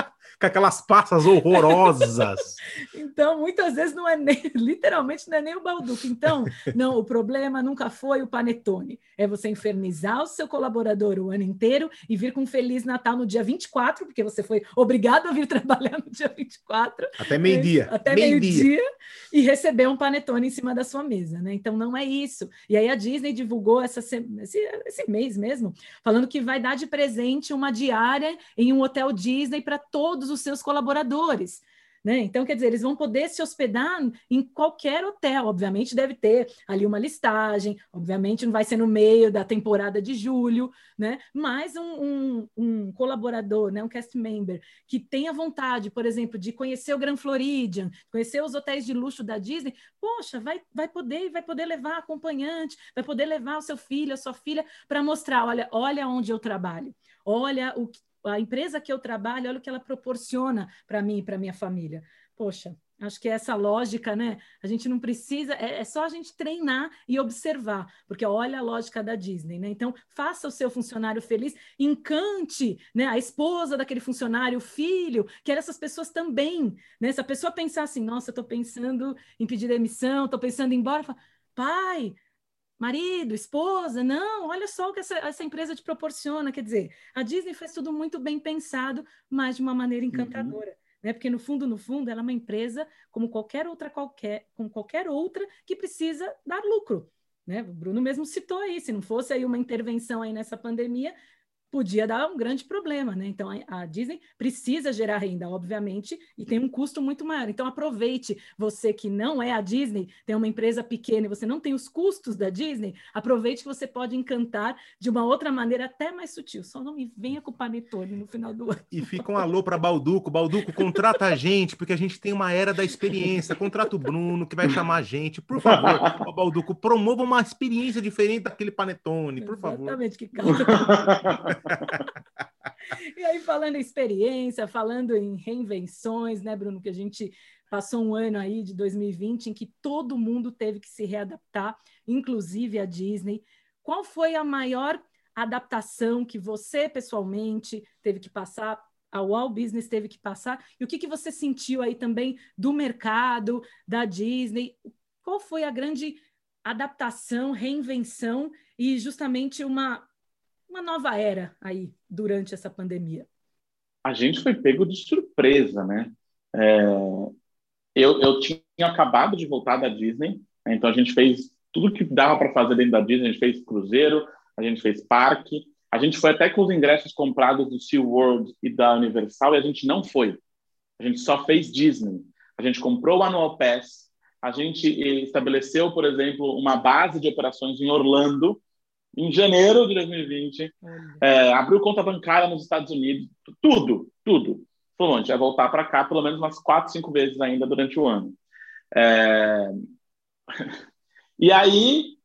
com aquelas passas horrorosas. então, muitas vezes não é nem, literalmente não é nem o balduco. Então, não, o problema nunca foi o panetone. É você infernizar o seu colaborador o ano inteiro e vir com um Feliz Natal no dia 24, porque você foi obrigado a vir trabalhar no dia 24. Até meio-dia. Até meio-dia. Meio e receber um panetone em cima da sua mesa, né? Então, não é isso. E aí a Disney divulgou essa, esse, esse mês mesmo, falando que vai dar de presente uma diária em um hotel Disney para todos os seus colaboradores. Né? Então, quer dizer, eles vão poder se hospedar em qualquer hotel. Obviamente, deve ter ali uma listagem, obviamente, não vai ser no meio da temporada de julho, né? mas um, um, um colaborador, né? um cast member, que tenha vontade, por exemplo, de conhecer o Grand Floridian, conhecer os hotéis de luxo da Disney, poxa, vai, vai poder, vai poder levar acompanhante, vai poder levar o seu filho, a sua filha, para mostrar: olha, olha onde eu trabalho, olha o a empresa que eu trabalho, olha o que ela proporciona para mim e para minha família. Poxa, acho que é essa lógica, né? A gente não precisa, é, é, só a gente treinar e observar, porque olha a lógica da Disney, né? Então, faça o seu funcionário feliz, encante né, a esposa daquele funcionário, o filho, que essas pessoas também, né? Se a pessoa pensar assim, nossa, estou pensando em pedir demissão, estou pensando em ir embora, fala, pai, marido, esposa, não, olha só o que essa, essa, empresa te proporciona. Quer dizer, a Disney faz tudo muito bem pensado, mas de uma maneira encantadora. Uhum. Né? Porque no fundo, no fundo, ela é uma empresa como qualquer outra, qualquer, como qualquer outra que precisa dar lucro. Né? O Bruno mesmo citou aí, se não fosse aí uma intervenção aí nessa pandemia, podia dar um grande problema, né? Então a, Disney precisa gerar renda, obviamente, e tem um custo muito maior. Então aproveite, você que não é a Disney, tem uma empresa pequena e você não tem os custos da Disney, aproveite que você pode encantar de uma outra maneira até mais sutil. Só não me venha com o panetone no final do ano. E fica um alô para Balduco, Balduco, contrata a gente, porque a gente tem uma era da experiência. Contrata o Bruno que vai chamar a gente, por favor. Balduco, promova uma experiência diferente daquele panetone, por Exatamente, favor. Exatamente, que causa e aí, falando em experiência, falando em reinvenções, né, Bruno, que a gente passou um ano aí de 2020 em que todo mundo teve que se readaptar, inclusive a Disney. Qual foi a maior adaptação que você pessoalmente teve que passar, a Walt Business teve que passar? E o que, que você sentiu aí também do mercado, da Disney? Qual foi a grande adaptação, reinvenção e justamente uma uma nova era aí durante essa pandemia? A gente foi pego de surpresa, né? É, eu, eu tinha acabado de voltar da Disney, né? então a gente fez tudo que dava para fazer dentro da Disney. A gente fez cruzeiro, a gente fez parque, a gente foi até com os ingressos comprados do SeaWorld e da Universal e a gente não foi. A gente só fez Disney. A gente comprou o Annual Pass, a gente estabeleceu, por exemplo, uma base de operações em Orlando, em janeiro de 2020, é, abriu conta bancária nos Estados Unidos, tudo, tudo. Falou, a gente vai voltar para cá pelo menos umas quatro, cinco vezes ainda durante o ano. É... e aí,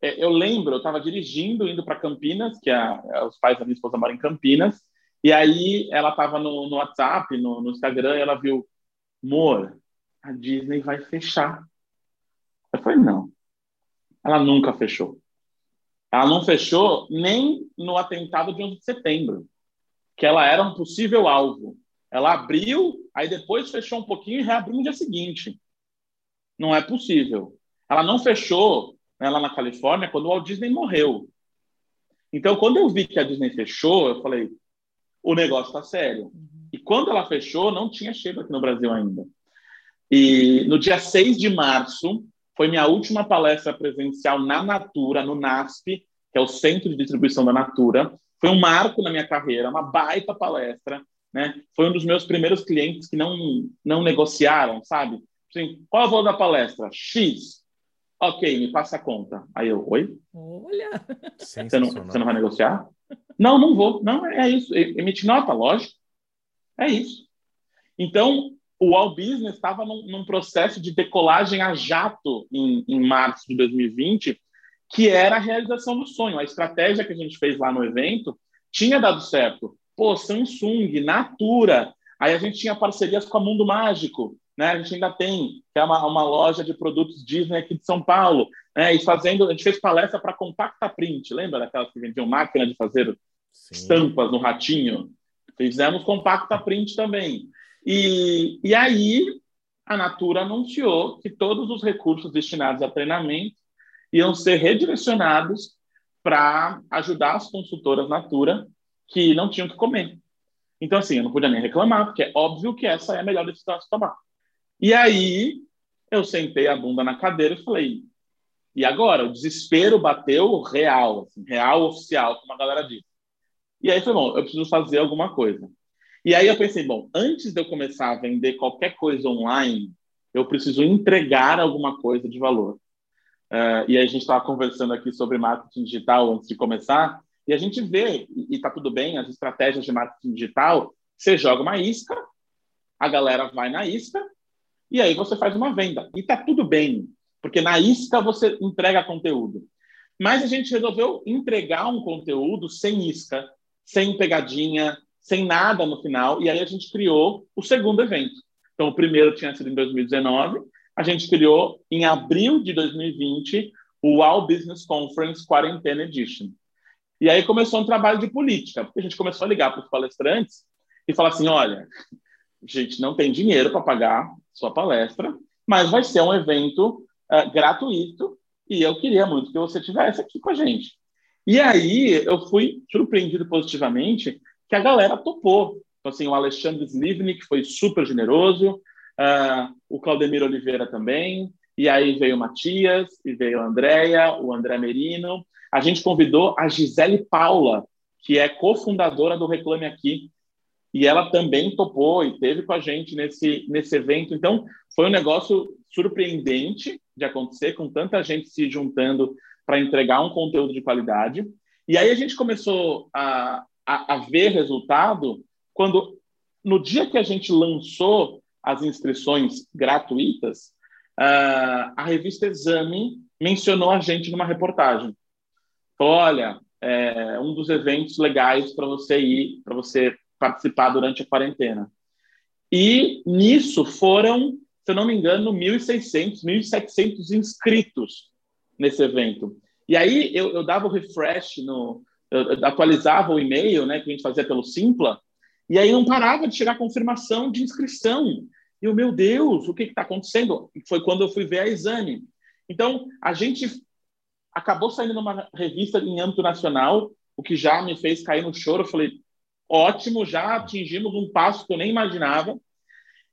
é, eu lembro, eu estava dirigindo, indo para Campinas, que a, é, os pais da minha esposa moram em Campinas, e aí ela estava no, no, WhatsApp, no, no Instagram, e ela viu, amor, a Disney vai fechar. Eu falei, não, ela nunca fechou. Ela não fechou nem no atentado de 11 de setembro, que ela era um possível alvo. Ela abriu, aí depois fechou um pouquinho e reabriu no dia seguinte. Não é possível. Ela não fechou né, lá na Califórnia quando o Walt Disney morreu. Então, quando eu vi que a Disney fechou, eu falei: o negócio está sério. Uhum. E quando ela fechou, não tinha chego aqui no Brasil ainda. E no dia 6 de março, foi minha última palestra presencial na Natura, no NASP, que é o Centro de Distribuição da Natura. Foi um marco na minha carreira, uma baita palestra. Né? Foi um dos meus primeiros clientes que não, não negociaram, sabe? Assim, qual é o valor da palestra? X. Ok, me passa a conta. Aí eu, oi? Olha! Você não, você não vai negociar? Não, não vou. Não, é isso. Emite nota, lógico. É isso. Então, o All Business estava num, num, processo de decolagem a jato em, em, março de 2020, que era a realização do sonho. A estratégia que a gente fez lá no evento tinha dado certo. Pô, Samsung, Natura, aí a gente tinha parcerias com a Mundo Mágico, né? A gente ainda tem, que é uma, uma loja de produtos Disney aqui de São Paulo, né? E fazendo, a gente fez palestra para Compacta Print, lembra daquelas que vendiam máquina de fazer Sim. estampas no ratinho? Fizemos Compacta Print também. E, e aí a Natura anunciou que todos os recursos destinados a treinamento iam ser redirecionados para ajudar as consultoras Natura que não tinham que comer. Então, assim, eu não podia nem reclamar, porque é óbvio que essa é a melhor decisão a tomar. E aí, eu sentei a bunda na cadeira e falei, e agora? O desespero bateu real, assim, real oficial, como a galera diz. E aí foi bom, eu preciso fazer alguma coisa. E aí eu pensei, bom, antes de eu começar a vender qualquer coisa online, eu preciso entregar alguma coisa de valor. Uh, e a gente estava conversando aqui sobre marketing digital antes de começar, e a gente vê, e está tudo bem, as estratégias de marketing digital, você joga uma isca, a galera vai na isca, e aí você faz uma venda. E está tudo bem, porque na isca você entrega conteúdo. Mas a gente resolveu entregar um conteúdo sem isca, sem pegadinha, sem nada no final, e aí a gente criou o segundo evento. Então, o primeiro tinha sido em 2019, a gente criou em abril de 2020 o All Business Conference Quarantena Edition. E aí começou um trabalho de política, porque a gente começou a ligar para os palestrantes e falar assim: olha, a gente não tem dinheiro para pagar sua palestra, mas vai ser um evento uh, gratuito e eu queria muito que você tivesse aqui com a gente. E aí eu fui surpreendido positivamente que a galera topou. Então, assim, o Alexandre Slivnik foi super generoso, uh, o Claudemir Oliveira também, e aí veio o Matias, e veio a Andréia, o André Merino. A gente convidou a Gisele Paula, que é cofundadora do Reclame Aqui, e ela também topou e teve com a gente nesse, nesse evento. Então, foi um negócio surpreendente de acontecer, com tanta gente se juntando para entregar um conteúdo de qualidade. E aí a gente começou a, a, a ver resultado quando, no dia que a gente lançou as inscrições gratuitas, uh, a revista Exame mencionou a gente numa reportagem. Falou, olha, é um dos eventos legais para você ir, para você participar durante a quarentena. E nisso foram, se eu não me engano, 1.600, 1.700 inscritos nesse evento. E aí eu, eu dava o refresh, no, atualizava o e-mail, né, que a gente fazia pelo Simpla, e aí não parava de chegar confirmação de inscrição. E eu, meu Deus, o que está acontecendo? Foi quando eu fui ver a exame. Então, a gente acabou saindo numa revista em âmbito nacional, o que já me fez cair no choro. Eu falei, ótimo, já atingimos um passo que eu nem imaginava.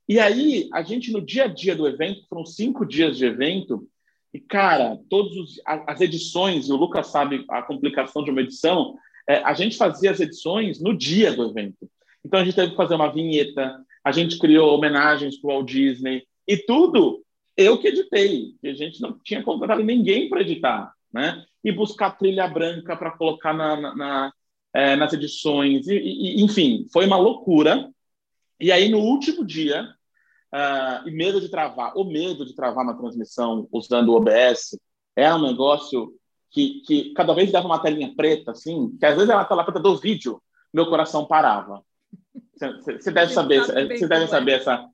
E aí, a gente, no dia a dia do evento, foram cinco dias de evento, e, cara, todas as edições, e o Lucas sabe a complicação de uma edição, é, a gente fazia as edições no dia do evento. Então, a gente teve que fazer uma vinheta, a gente criou homenagens para o Walt Disney, e tudo eu que editei, a gente não tinha contratado ninguém para editar, né? E buscar trilha branca para colocar na, na, na é, nas edições, e, e, enfim, foi uma loucura. E aí, no último dia, uh, e medo de travar, o medo de travar uma transmissão usando o OBS, é um negócio que, que cada vez dava uma telinha preta, assim, que às vezes era a tela preta do vídeo, meu coração parava. Você deve saber, você deve saber essa,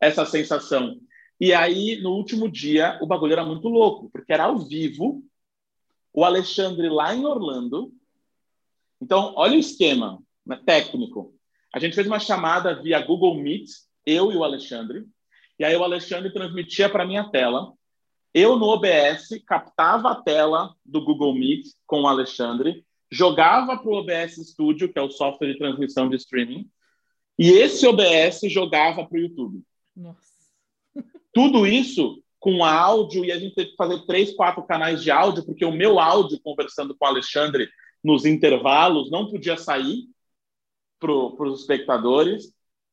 essa sensação. E aí, no último dia, o bagulho era muito louco, porque era ao vivo, o Alexandre lá em Orlando, então, olha o esquema né, técnico. A gente fez uma chamada via Google Meet, eu e o Alexandre, e aí o Alexandre transmitia para minha tela. Eu, no OBS, captava a tela do Google Meet com o Alexandre, jogava para o OBS Studio, que é o software de transmissão de streaming, e esse OBS jogava para o YouTube. Nossa. Tudo isso com áudio, e a gente teve que fazer três, quatro canais de áudio, porque o meu áudio, conversando com o Alexandre, nos intervalos, não podia sair para os espectadores.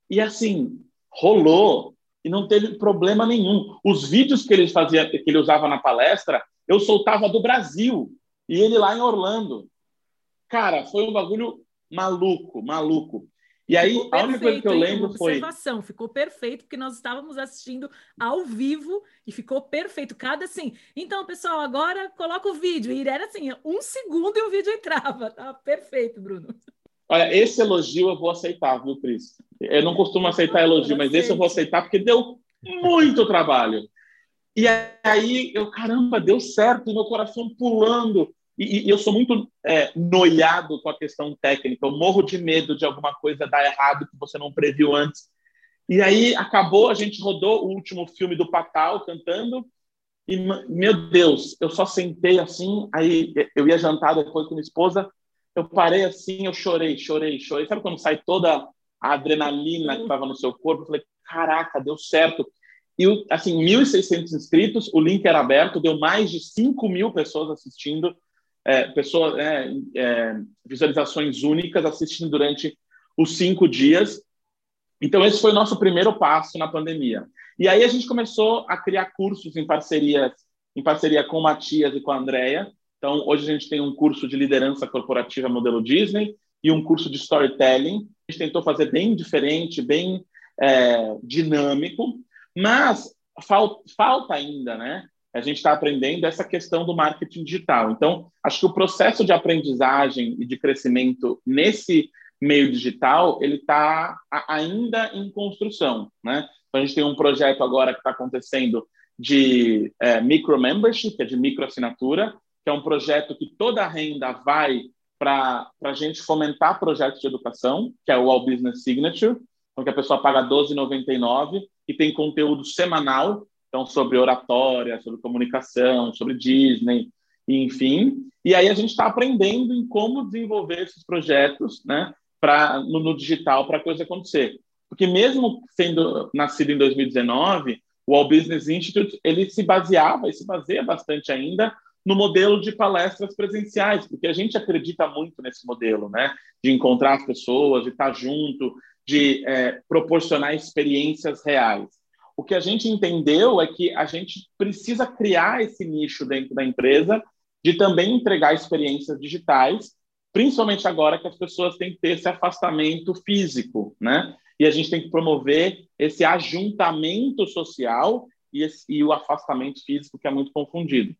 E assim, rolou e não teve problema nenhum. Os vídeos que ele fazia, que ele usava na palestra, eu soltava do Brasil e ele lá em Orlando. Cara, foi um bagulho maluco, maluco. E aí, ficou a única perfeito, coisa que eu lembro foi. Observação, ficou perfeito, porque nós estávamos assistindo ao vivo e ficou perfeito. Cada assim. Então, pessoal, agora coloca o vídeo. E era assim, um segundo e o vídeo entrava. Tá perfeito, Bruno. Olha, esse elogio eu vou aceitar, viu, Cris? Eu não costumo aceitar elogio, mas esse eu vou aceitar porque deu muito trabalho. E aí, eu, caramba, deu certo, meu coração pulando. E, e eu sou muito é, noiado com a questão técnica, eu morro de medo de alguma coisa dar errado que você não previu antes. E aí acabou, a gente rodou o último filme do Patal cantando, e meu Deus, eu só sentei assim, aí eu ia jantar depois com minha esposa, eu parei assim, eu chorei, chorei, chorei. Sabe quando sai toda a adrenalina que estava no seu corpo? Eu falei, caraca, deu certo. E, assim, 1.600 inscritos, o link era aberto, deu mais de 5 mil pessoas assistindo é, pessoas, é, é, visualizações únicas assistindo durante os cinco dias. Então, esse foi o nosso primeiro passo na pandemia. E aí a gente começou a criar cursos em parcerias, em parceria com o Matias e com a Andrea. Então, hoje a gente tem um curso de liderança corporativa modelo Disney e um curso de storytelling. A gente tentou fazer bem diferente, bem é, dinâmico, mas falta, falta ainda, né? a gente está aprendendo essa questão do marketing digital. Então, acho que o processo de aprendizagem e de crescimento nesse meio digital, ele está ainda em construção, né? Então, a gente tem um projeto agora que está acontecendo de é, micro membership, que é de micro assinatura, que é um projeto que toda a renda vai para a gente fomentar projetos de educação, que é o All Business Signature, então que a pessoa paga R$12,99 e tem conteúdo semanal então sobre oratória, sobre comunicação, sobre Disney, enfim. E aí a gente está aprendendo em como desenvolver esses projetos, né, para no, no, digital para a coisa acontecer. Porque mesmo sendo nascido em 2019, o All Business Institute ele se baseava e se baseia bastante ainda no modelo de palestras presenciais, porque a gente acredita muito nesse modelo, né? De encontrar as pessoas, de estar junto, de é, proporcionar experiências reais. O que a gente entendeu é que a gente precisa criar esse nicho dentro da empresa de também entregar experiências digitais, principalmente agora que as pessoas têm que ter esse afastamento físico, né? E a gente tem que promover esse ajuntamento social e, esse, e o afastamento físico, que é muito confundido.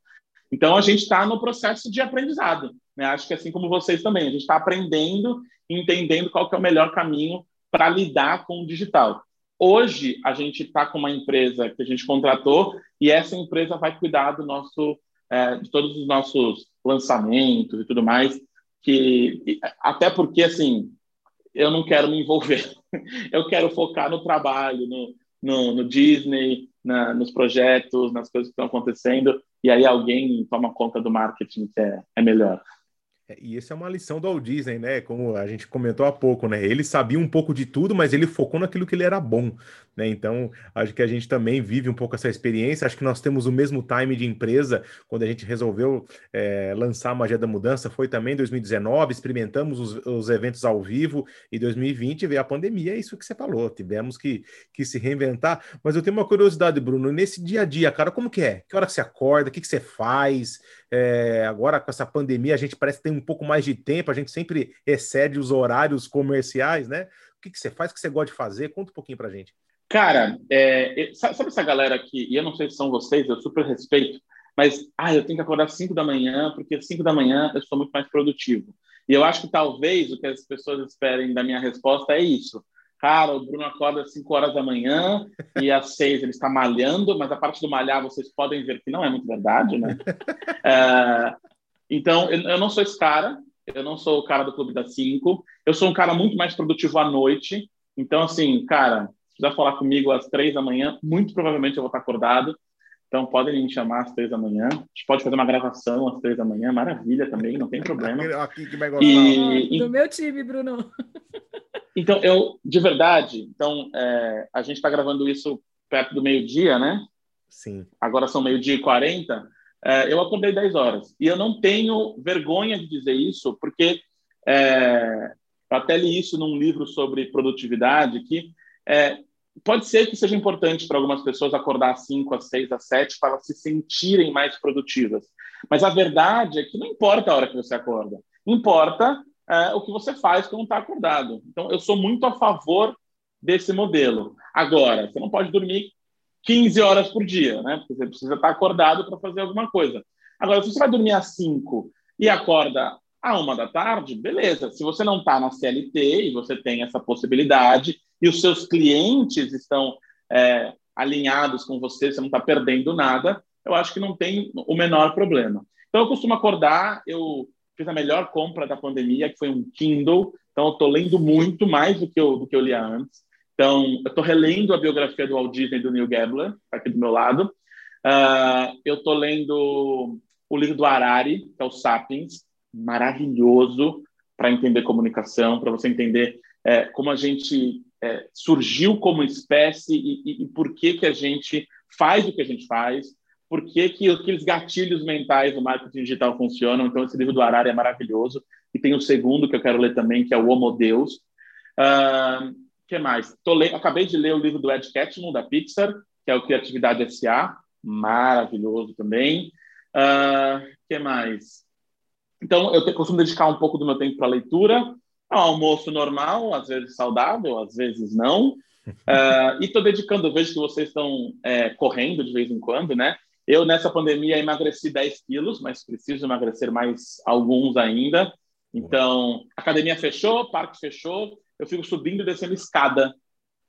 Então, a gente está no processo de aprendizado. Né? Acho que assim como vocês também, a gente está aprendendo, entendendo qual é o melhor caminho para lidar com o digital. Hoje, a gente está com uma empresa que a gente contratou e essa empresa vai cuidar do nosso, é, de todos os nossos lançamentos e tudo mais, que até porque, assim, eu não quero me envolver. Eu quero focar no trabalho, no, no, no Disney, na, nos projetos, nas coisas que estão acontecendo, e aí alguém toma conta do marketing que é, é melhor. É, e essa é uma lição do Walt Disney, né? Como a gente comentou há pouco, né? Ele sabia um pouco de tudo, mas ele focou naquilo que ele era bom, né? Então, acho que a gente também vive um pouco essa experiência. Acho que nós temos o mesmo time de empresa quando a gente resolveu é, lançar a Magia da Mudança. Foi também em 2019, experimentamos os, os, eventos ao vivo e 2020 veio a pandemia. É isso que você falou, tivemos que, que se reinventar. Mas eu tenho uma curiosidade, Bruno, nesse dia a dia, cara, como que é? Que hora que você acorda? O que, que você faz? É, agora com essa pandemia, a gente parece que tem um pouco mais de tempo, a gente sempre excede os horários comerciais, né? O que, que você faz, o que você gosta de fazer? Conta um pouquinho pra gente. Cara, é, sabe essa galera aqui, e eu não sei se são vocês, eu super respeito, mas ah, eu tenho que acordar às 5 da manhã, porque às 5 da manhã eu sou muito mais produtivo. E eu acho que talvez o que as pessoas esperem da minha resposta é isso. Cara, o Bruno acorda às 5 horas da manhã e às 6 ele está malhando, mas a parte do malhar vocês podem ver que não é muito verdade, né? É, então, eu, eu, não sou esse cara, eu não sou o cara do Clube das 5, eu sou um cara muito mais produtivo à noite. Então, assim, cara, se quiser falar comigo às 3 da manhã, muito provavelmente eu vou estar acordado. Então, podem me chamar às três da manhã. A gente pode fazer uma gravação às três da manhã, maravilha também, não tem problema. Aqui que vai gostar. E, Do meu time, Bruno. Então, eu, de verdade, então, é, a gente está gravando isso perto do meio-dia, né? Sim. Agora são meio-dia e 40. É, eu acordei 10 horas. E eu não tenho vergonha de dizer isso, porque é, eu até li isso num livro sobre produtividade, que é, pode ser que seja importante para algumas pessoas acordar às 5, às 6, às 7 para se sentirem mais produtivas. Mas a verdade é que não importa a hora que você acorda. Importa é, o que você faz quando está acordado. Então, eu sou muito a favor desse modelo. Agora, você não pode dormir 15 horas por dia, né? Porque você precisa estar acordado para fazer alguma coisa. Agora, se você vai dormir às 5 e acorda à uma da tarde, beleza. Se você não está na CLT e você tem essa possibilidade e os seus clientes estão é, alinhados com você, você não está perdendo nada, eu acho que não tem o menor problema. Então, eu costumo acordar, eu fiz a melhor compra da pandemia, que foi um Kindle. Então, eu estou lendo muito mais do que eu, do que eu lia antes. Então, eu estou relendo a biografia do Walt Disney do Neil Gabler, tá aqui do meu lado. Uh, eu estou lendo o livro do Harari, que é o Sapiens, maravilhoso para entender comunicação, para você entender é, como a gente é, surgiu como espécie e, e, e por que, que a gente faz o que a gente faz, por que, que aqueles gatilhos mentais do marketing digital funcionam. Então, esse livro do Arara é maravilhoso. E tem o segundo que eu quero ler também, que é o Homo Deus. Uh, que mais? Le... Acabei de ler o livro do Ed Catmull, da Pixar, que é o Criatividade S.A., maravilhoso também. Uh, que mais? Então, eu costumo dedicar um pouco do meu tempo para leitura. É um almoço normal, às vezes saudável, às vezes não. Uh, e estou dedicando, vejo que vocês estão é, correndo de vez em quando, né? Eu, nessa pandemia, emagreci 10 quilos, mas preciso emagrecer mais alguns ainda. Então, academia fechou, parque fechou, eu fico subindo e descendo escada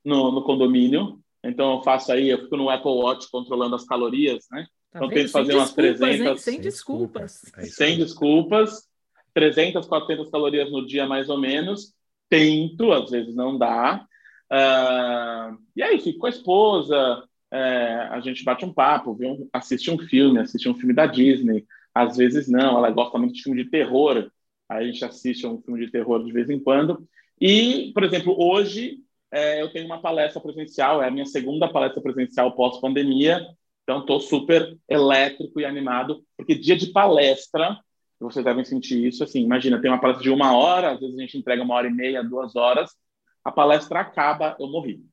no, no condomínio. Então, eu faço aí, eu fico no Apple Watch controlando as calorias, né? Tá então, tento fazer umas 300. Sem desculpas. Sem desculpas. 300, 400 calorias no dia, mais ou menos. Tento, às vezes não dá. Uh, e aí, fico com a esposa, é, a gente bate um papo, vê um, assiste um filme, assiste um filme da Disney. Às vezes não, ela gosta muito de filme de terror, aí a gente assiste um filme de terror de vez em quando. E, por exemplo, hoje é, eu tenho uma palestra presencial, é a minha segunda palestra presencial pós-pandemia, Então, estou super elétrico e animado, porque dia de palestra, vocês devem sentir isso, assim, imagina, tem uma palestra de uma hora, às vezes a gente entrega uma hora e meia, duas horas, a palestra acaba, eu morri.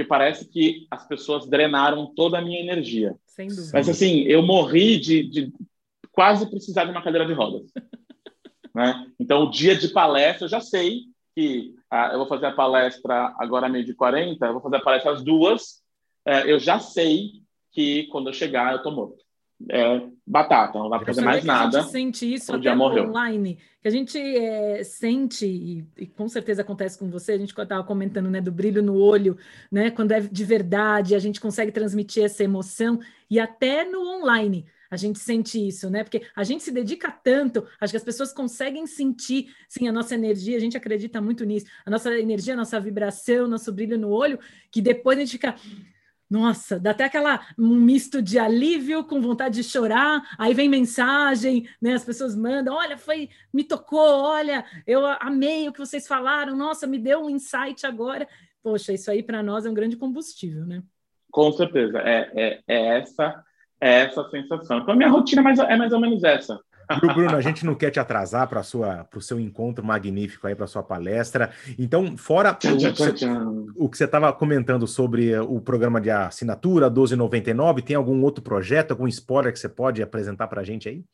Porque parece que as pessoas drenaram toda a minha energia. Sem dúvida. Mas, assim, eu morri de, de quase precisar de uma cadeira de rodas. né? Então, o dia de palestra, eu já sei que ah, eu vou fazer a palestra agora meio de 40, eu vou fazer a palestra às duas, é, eu já sei que quando eu chegar eu tô morto. É batata, não vai fazer mais nada. A gente sente isso até online, que a gente é, sente, e, e, com certeza acontece com você, a gente estava comentando né, do brilho no olho, né, quando é de verdade, a gente consegue transmitir essa emoção, e até no online a gente sente isso, né? Porque a gente se dedica tanto, acho que as pessoas conseguem sentir, sim, a nossa energia, a gente acredita muito nisso, a nossa energia, a nossa vibração, nosso brilho no olho, que depois a gente fica. Nossa, dá até aquela um misto de alívio com vontade de chorar. Aí vem mensagem, né? As pessoas mandam, olha, foi, me tocou, olha, eu amei o que vocês falaram, nossa, me deu um insight agora. Poxa, isso aí para nós é um grande combustível, né? Com certeza, é, é, é essa é essa sensação. Então, a minha rotina é mais, é mais ou menos essa. Bruno, a gente não quer te atrasar para o seu encontro magnífico aí, para sua palestra. Então, fora tchau, tchau, tchau, o, que você estava comentando sobre o programa de assinatura 1299, tem algum outro projeto, algum spoiler que você pode apresentar para a gente aí?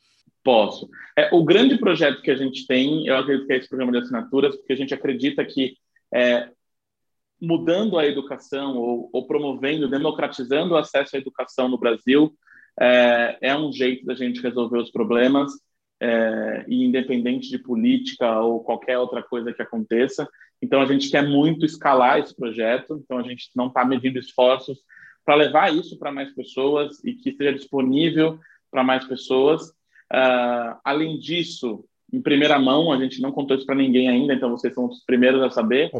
Posso. É, o grande projeto que a gente tem, eu acredito que é esse programa de assinaturas, porque a gente acredita que é, mudando a educação ou, ou promovendo, democratizando o acesso à educação no Brasil, é, é um jeito da gente resolver os problemas, é, e independente de política ou qualquer outra coisa que aconteça. Então, a gente quer muito escalar esse projeto, então, a gente não está medindo esforços para levar isso para mais pessoas e que seja disponível para mais pessoas. Uh, além disso, em primeira mão, a gente não contou isso para ninguém ainda, então vocês são os primeiros a saber.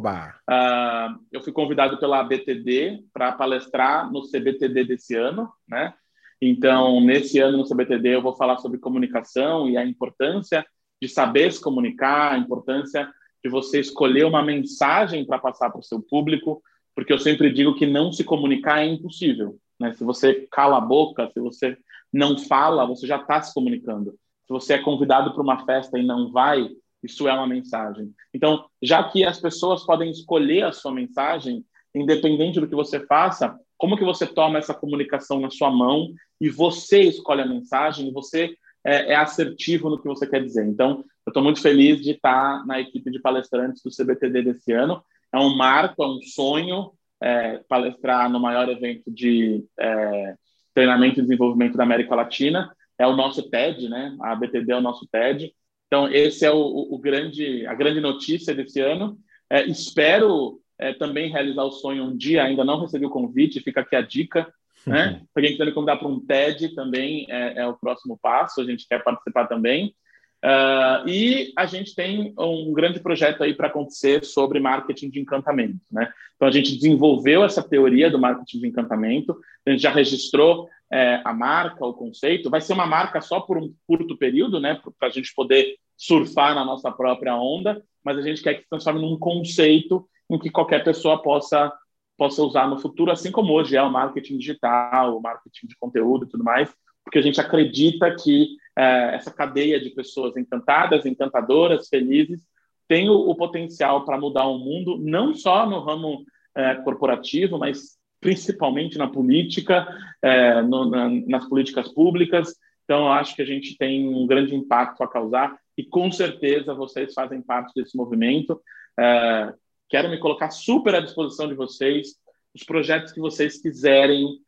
Uh, eu fui convidado pela BTD para palestrar no CBTD desse ano, né? Então, nesse ano no CBTD, eu vou falar sobre comunicação e a importância de saber se comunicar, a importância de você escolher uma mensagem para passar para o seu público, porque eu sempre digo que não se comunicar é impossível. Né? Se você cala a boca, se você não fala, você já está se comunicando. Se você é convidado para uma festa e não vai, isso é uma mensagem. Então, já que as pessoas podem escolher a sua mensagem, independente do que você faça, como que você toma essa comunicação na sua mão e você escolhe a mensagem, você é, é assertivo no que você quer dizer. Então, eu estou muito feliz de estar na equipe de palestrantes do CBTD desse ano. É um marco, é um sonho é, palestrar no maior evento de é, treinamento e desenvolvimento da América Latina. É o nosso TED, né? A BTD é o nosso TED. Então, esse é o, o grande, a grande notícia desse ano. É, espero é, também realizar o sonho um dia, ainda não recebi o convite, fica aqui a dica. Né? Uhum. Para quem quiser me convidar para um TED também é, é, o próximo passo, a gente quer participar também. Uh, e a gente tem um grande projeto aí para acontecer sobre marketing de encantamento. Né? Então, a gente desenvolveu essa teoria do marketing de encantamento, a gente já registrou é, a marca, o conceito. Vai ser uma marca só por um curto período, né? para a gente poder surfar na nossa própria onda, mas a gente quer que se transforme num conceito em que qualquer pessoa possa possa usar no futuro, assim como hoje é o marketing digital, o marketing de conteúdo e tudo mais, porque a gente acredita que é, essa cadeia de pessoas encantadas, encantadoras, felizes, tem o, o potencial para mudar o mundo, não só no ramo é, corporativo, mas principalmente na política, é, no, na, nas políticas públicas. Então, acho que a gente tem um grande impacto a causar e, com certeza, vocês fazem parte desse movimento. É, Quero me colocar super à disposição de vocês. Os projetos que vocês quiserem,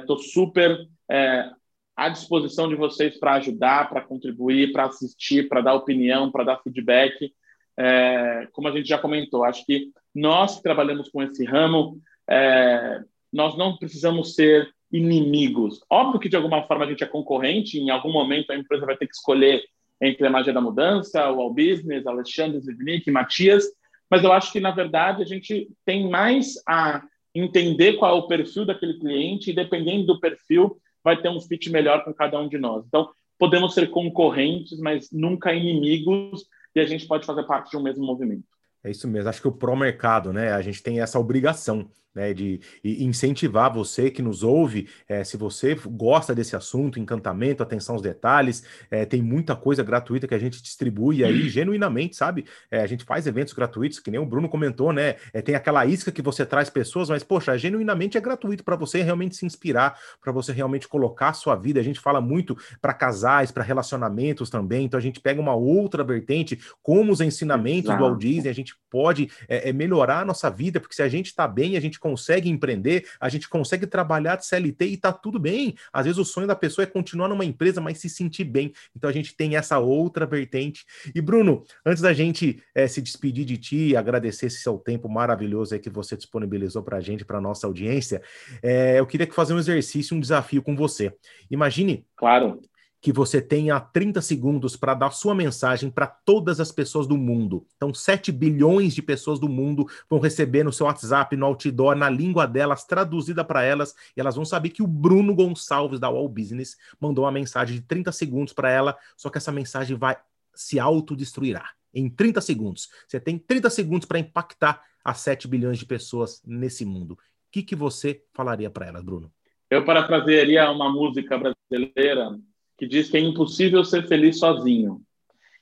estou é, super é, à disposição de vocês para ajudar, para contribuir, para assistir, para dar opinião, para dar feedback. É, como a gente já comentou, acho que nós que trabalhamos com esse ramo, é, nós não precisamos ser inimigos. Óbvio que de alguma forma a gente é concorrente, em algum momento a empresa vai ter que escolher entre a Magia da Mudança, o All Business, Alexandre Zivnik, Matias, mas eu acho que, na verdade, a gente tem mais a entender qual é o perfil daquele cliente e, dependendo do perfil, vai ter um fit melhor com cada um de nós. Então, podemos ser concorrentes, mas nunca inimigos, e a gente pode fazer parte de um mesmo movimento. É isso mesmo. Acho que o pró-mercado, né? A gente tem essa obrigação né, de incentivar você que nos ouve, é, se você gosta desse assunto, encantamento, atenção aos detalhes, é, tem muita coisa gratuita que a gente distribui aí genuinamente, sabe? É, a gente faz eventos gratuitos, que nem o Bruno comentou, né? tem aquela isca que você traz pessoas, mas, poxa, genuinamente é gratuito para você realmente se inspirar, para você realmente colocar a sua vida. A gente fala muito para casais, para relacionamentos também, então a gente pega uma outra vertente, como os ensinamentos Exato. do Walt Disney, a gente pode melhorar a nossa vida, porque se a gente está bem, a gente consegue empreender, a gente consegue trabalhar de CLT e tá tudo bem. Às vezes o sonho da pessoa é continuar numa empresa, mas se sentir bem. Então a gente tem essa outra vertente. E Bruno, antes da gente é, se despedir de ti e agradecer esse seu tempo maravilhoso aí que você disponibilizou para a gente, para nossa audiência, é, eu queria fazer um exercício, um desafio com você. Imagine claro que você tenha 30 segundos para dar sua mensagem para todas as pessoas do mundo. Então, 7 bilhões de pessoas do mundo vão receber no seu WhatsApp, no outdoor, na língua delas, traduzida para elas, e elas vão saber que o Bruno Gonçalves da Wall Business mandou uma mensagem de 30 segundos para ela, só que essa mensagem vai se autodestruirá em 30 segundos. Você tem 30 segundos para impactar as 7 bilhões de pessoas nesse mundo. O que, que você falaria para elas, Bruno? Eu parafrasearia uma música brasileira que diz que é impossível ser feliz sozinho.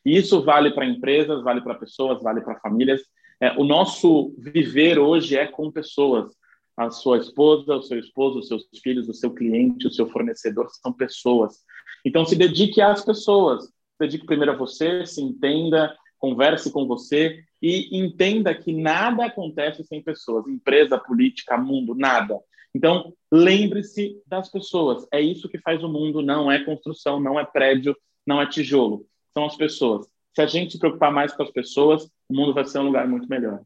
E isso vale para empresas, vale para pessoas, vale para famílias. É, o nosso viver hoje é com pessoas. A sua esposa, o seu esposo, os seus filhos, o seu cliente, o seu fornecedor são pessoas. Então, se dedique às pessoas. Se dedique primeiro a você, se entenda, converse com você e entenda que nada acontece sem pessoas. Empresa, política, mundo, nada. Então, lembre-se das pessoas. É isso que faz o mundo, não é construção, não é prédio, não é tijolo. São as pessoas. Se a gente se preocupar mais com as pessoas, o mundo vai ser um lugar muito melhor.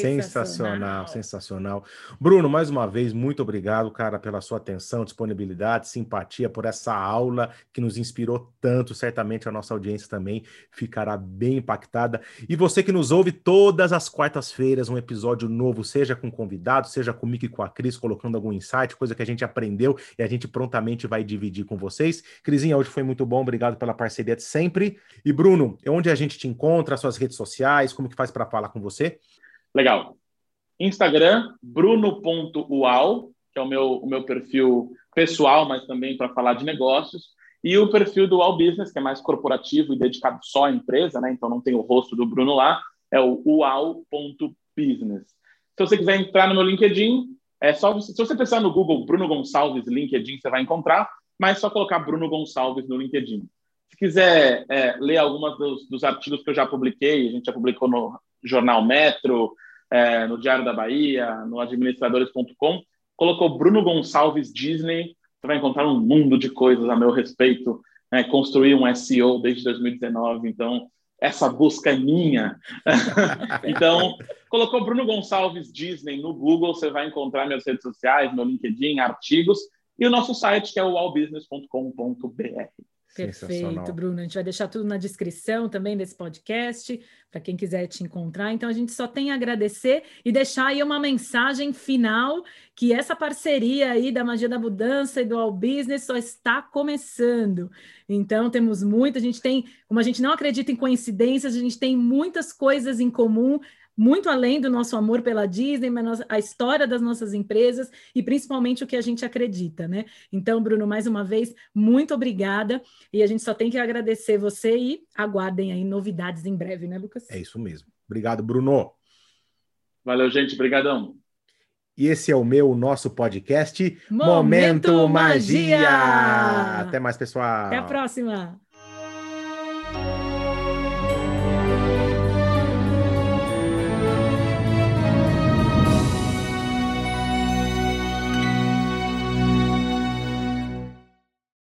Sensacional, sensacional. Bruno, mais uma vez, muito obrigado, cara, pela sua atenção, disponibilidade, simpatia, por essa aula que nos inspirou tanto. Certamente a nossa audiência também ficará bem impactada. E você que nos ouve todas as quartas-feiras, um episódio novo, seja com convidado, seja comigo e com a Cris, colocando algum insight, coisa que a gente aprendeu e a gente prontamente vai dividir com vocês. Crisinha, hoje foi muito bom, obrigado pela parceria de sempre. E Bruno, onde a gente te encontra, suas redes sociais, como que faz para falar com você? Legal. Instagram, bruno.ual, que é o meu, o meu perfil pessoal, mas também para falar de negócios. E o perfil do All Business, que é mais corporativo e dedicado só à empresa, né? então não tem o rosto do Bruno lá, é o ual.business. Se você quiser entrar no meu LinkedIn, é só se você pensar no Google Bruno Gonçalves LinkedIn, você vai encontrar, mas só colocar Bruno Gonçalves no LinkedIn. Se quiser é, ler algumas dos, dos, artigos que eu já publiquei, a gente já publicou no Jornal Metro, é, no Diário da Bahia, no administradores.com, colocou Bruno Gonçalves Disney, você vai encontrar um mundo de coisas a meu respeito, né? construir um SEO desde 2019, então essa busca é minha. então, colocou Bruno Gonçalves Disney no Google, você vai encontrar minhas redes sociais, meu LinkedIn, artigos, e o nosso site que é o allbusiness.com.br. Perfeito, Bruno. A gente vai deixar tudo na descrição também desse podcast, para quem quiser te encontrar. Então, a gente só tem a agradecer e deixar aí uma mensagem final que essa parceria aí da Magia da Mudança e do All Business só está começando. Então, temos muito, a gente tem, como a gente não acredita em coincidências, a gente tem muitas coisas em comum muito além do nosso amor pela Disney, mas a história das nossas empresas e principalmente o que a gente acredita, né? Então, Bruno, mais uma vez, muito obrigada. E a gente só tem que agradecer você e aguardem aí novidades em breve, né, Lucas? É isso mesmo. Obrigado, Bruno. Valeu, gente. Obrigadão. E esse é o meu, nosso podcast Momento, Momento Magia. Magia. Até mais, pessoal. Até a próxima.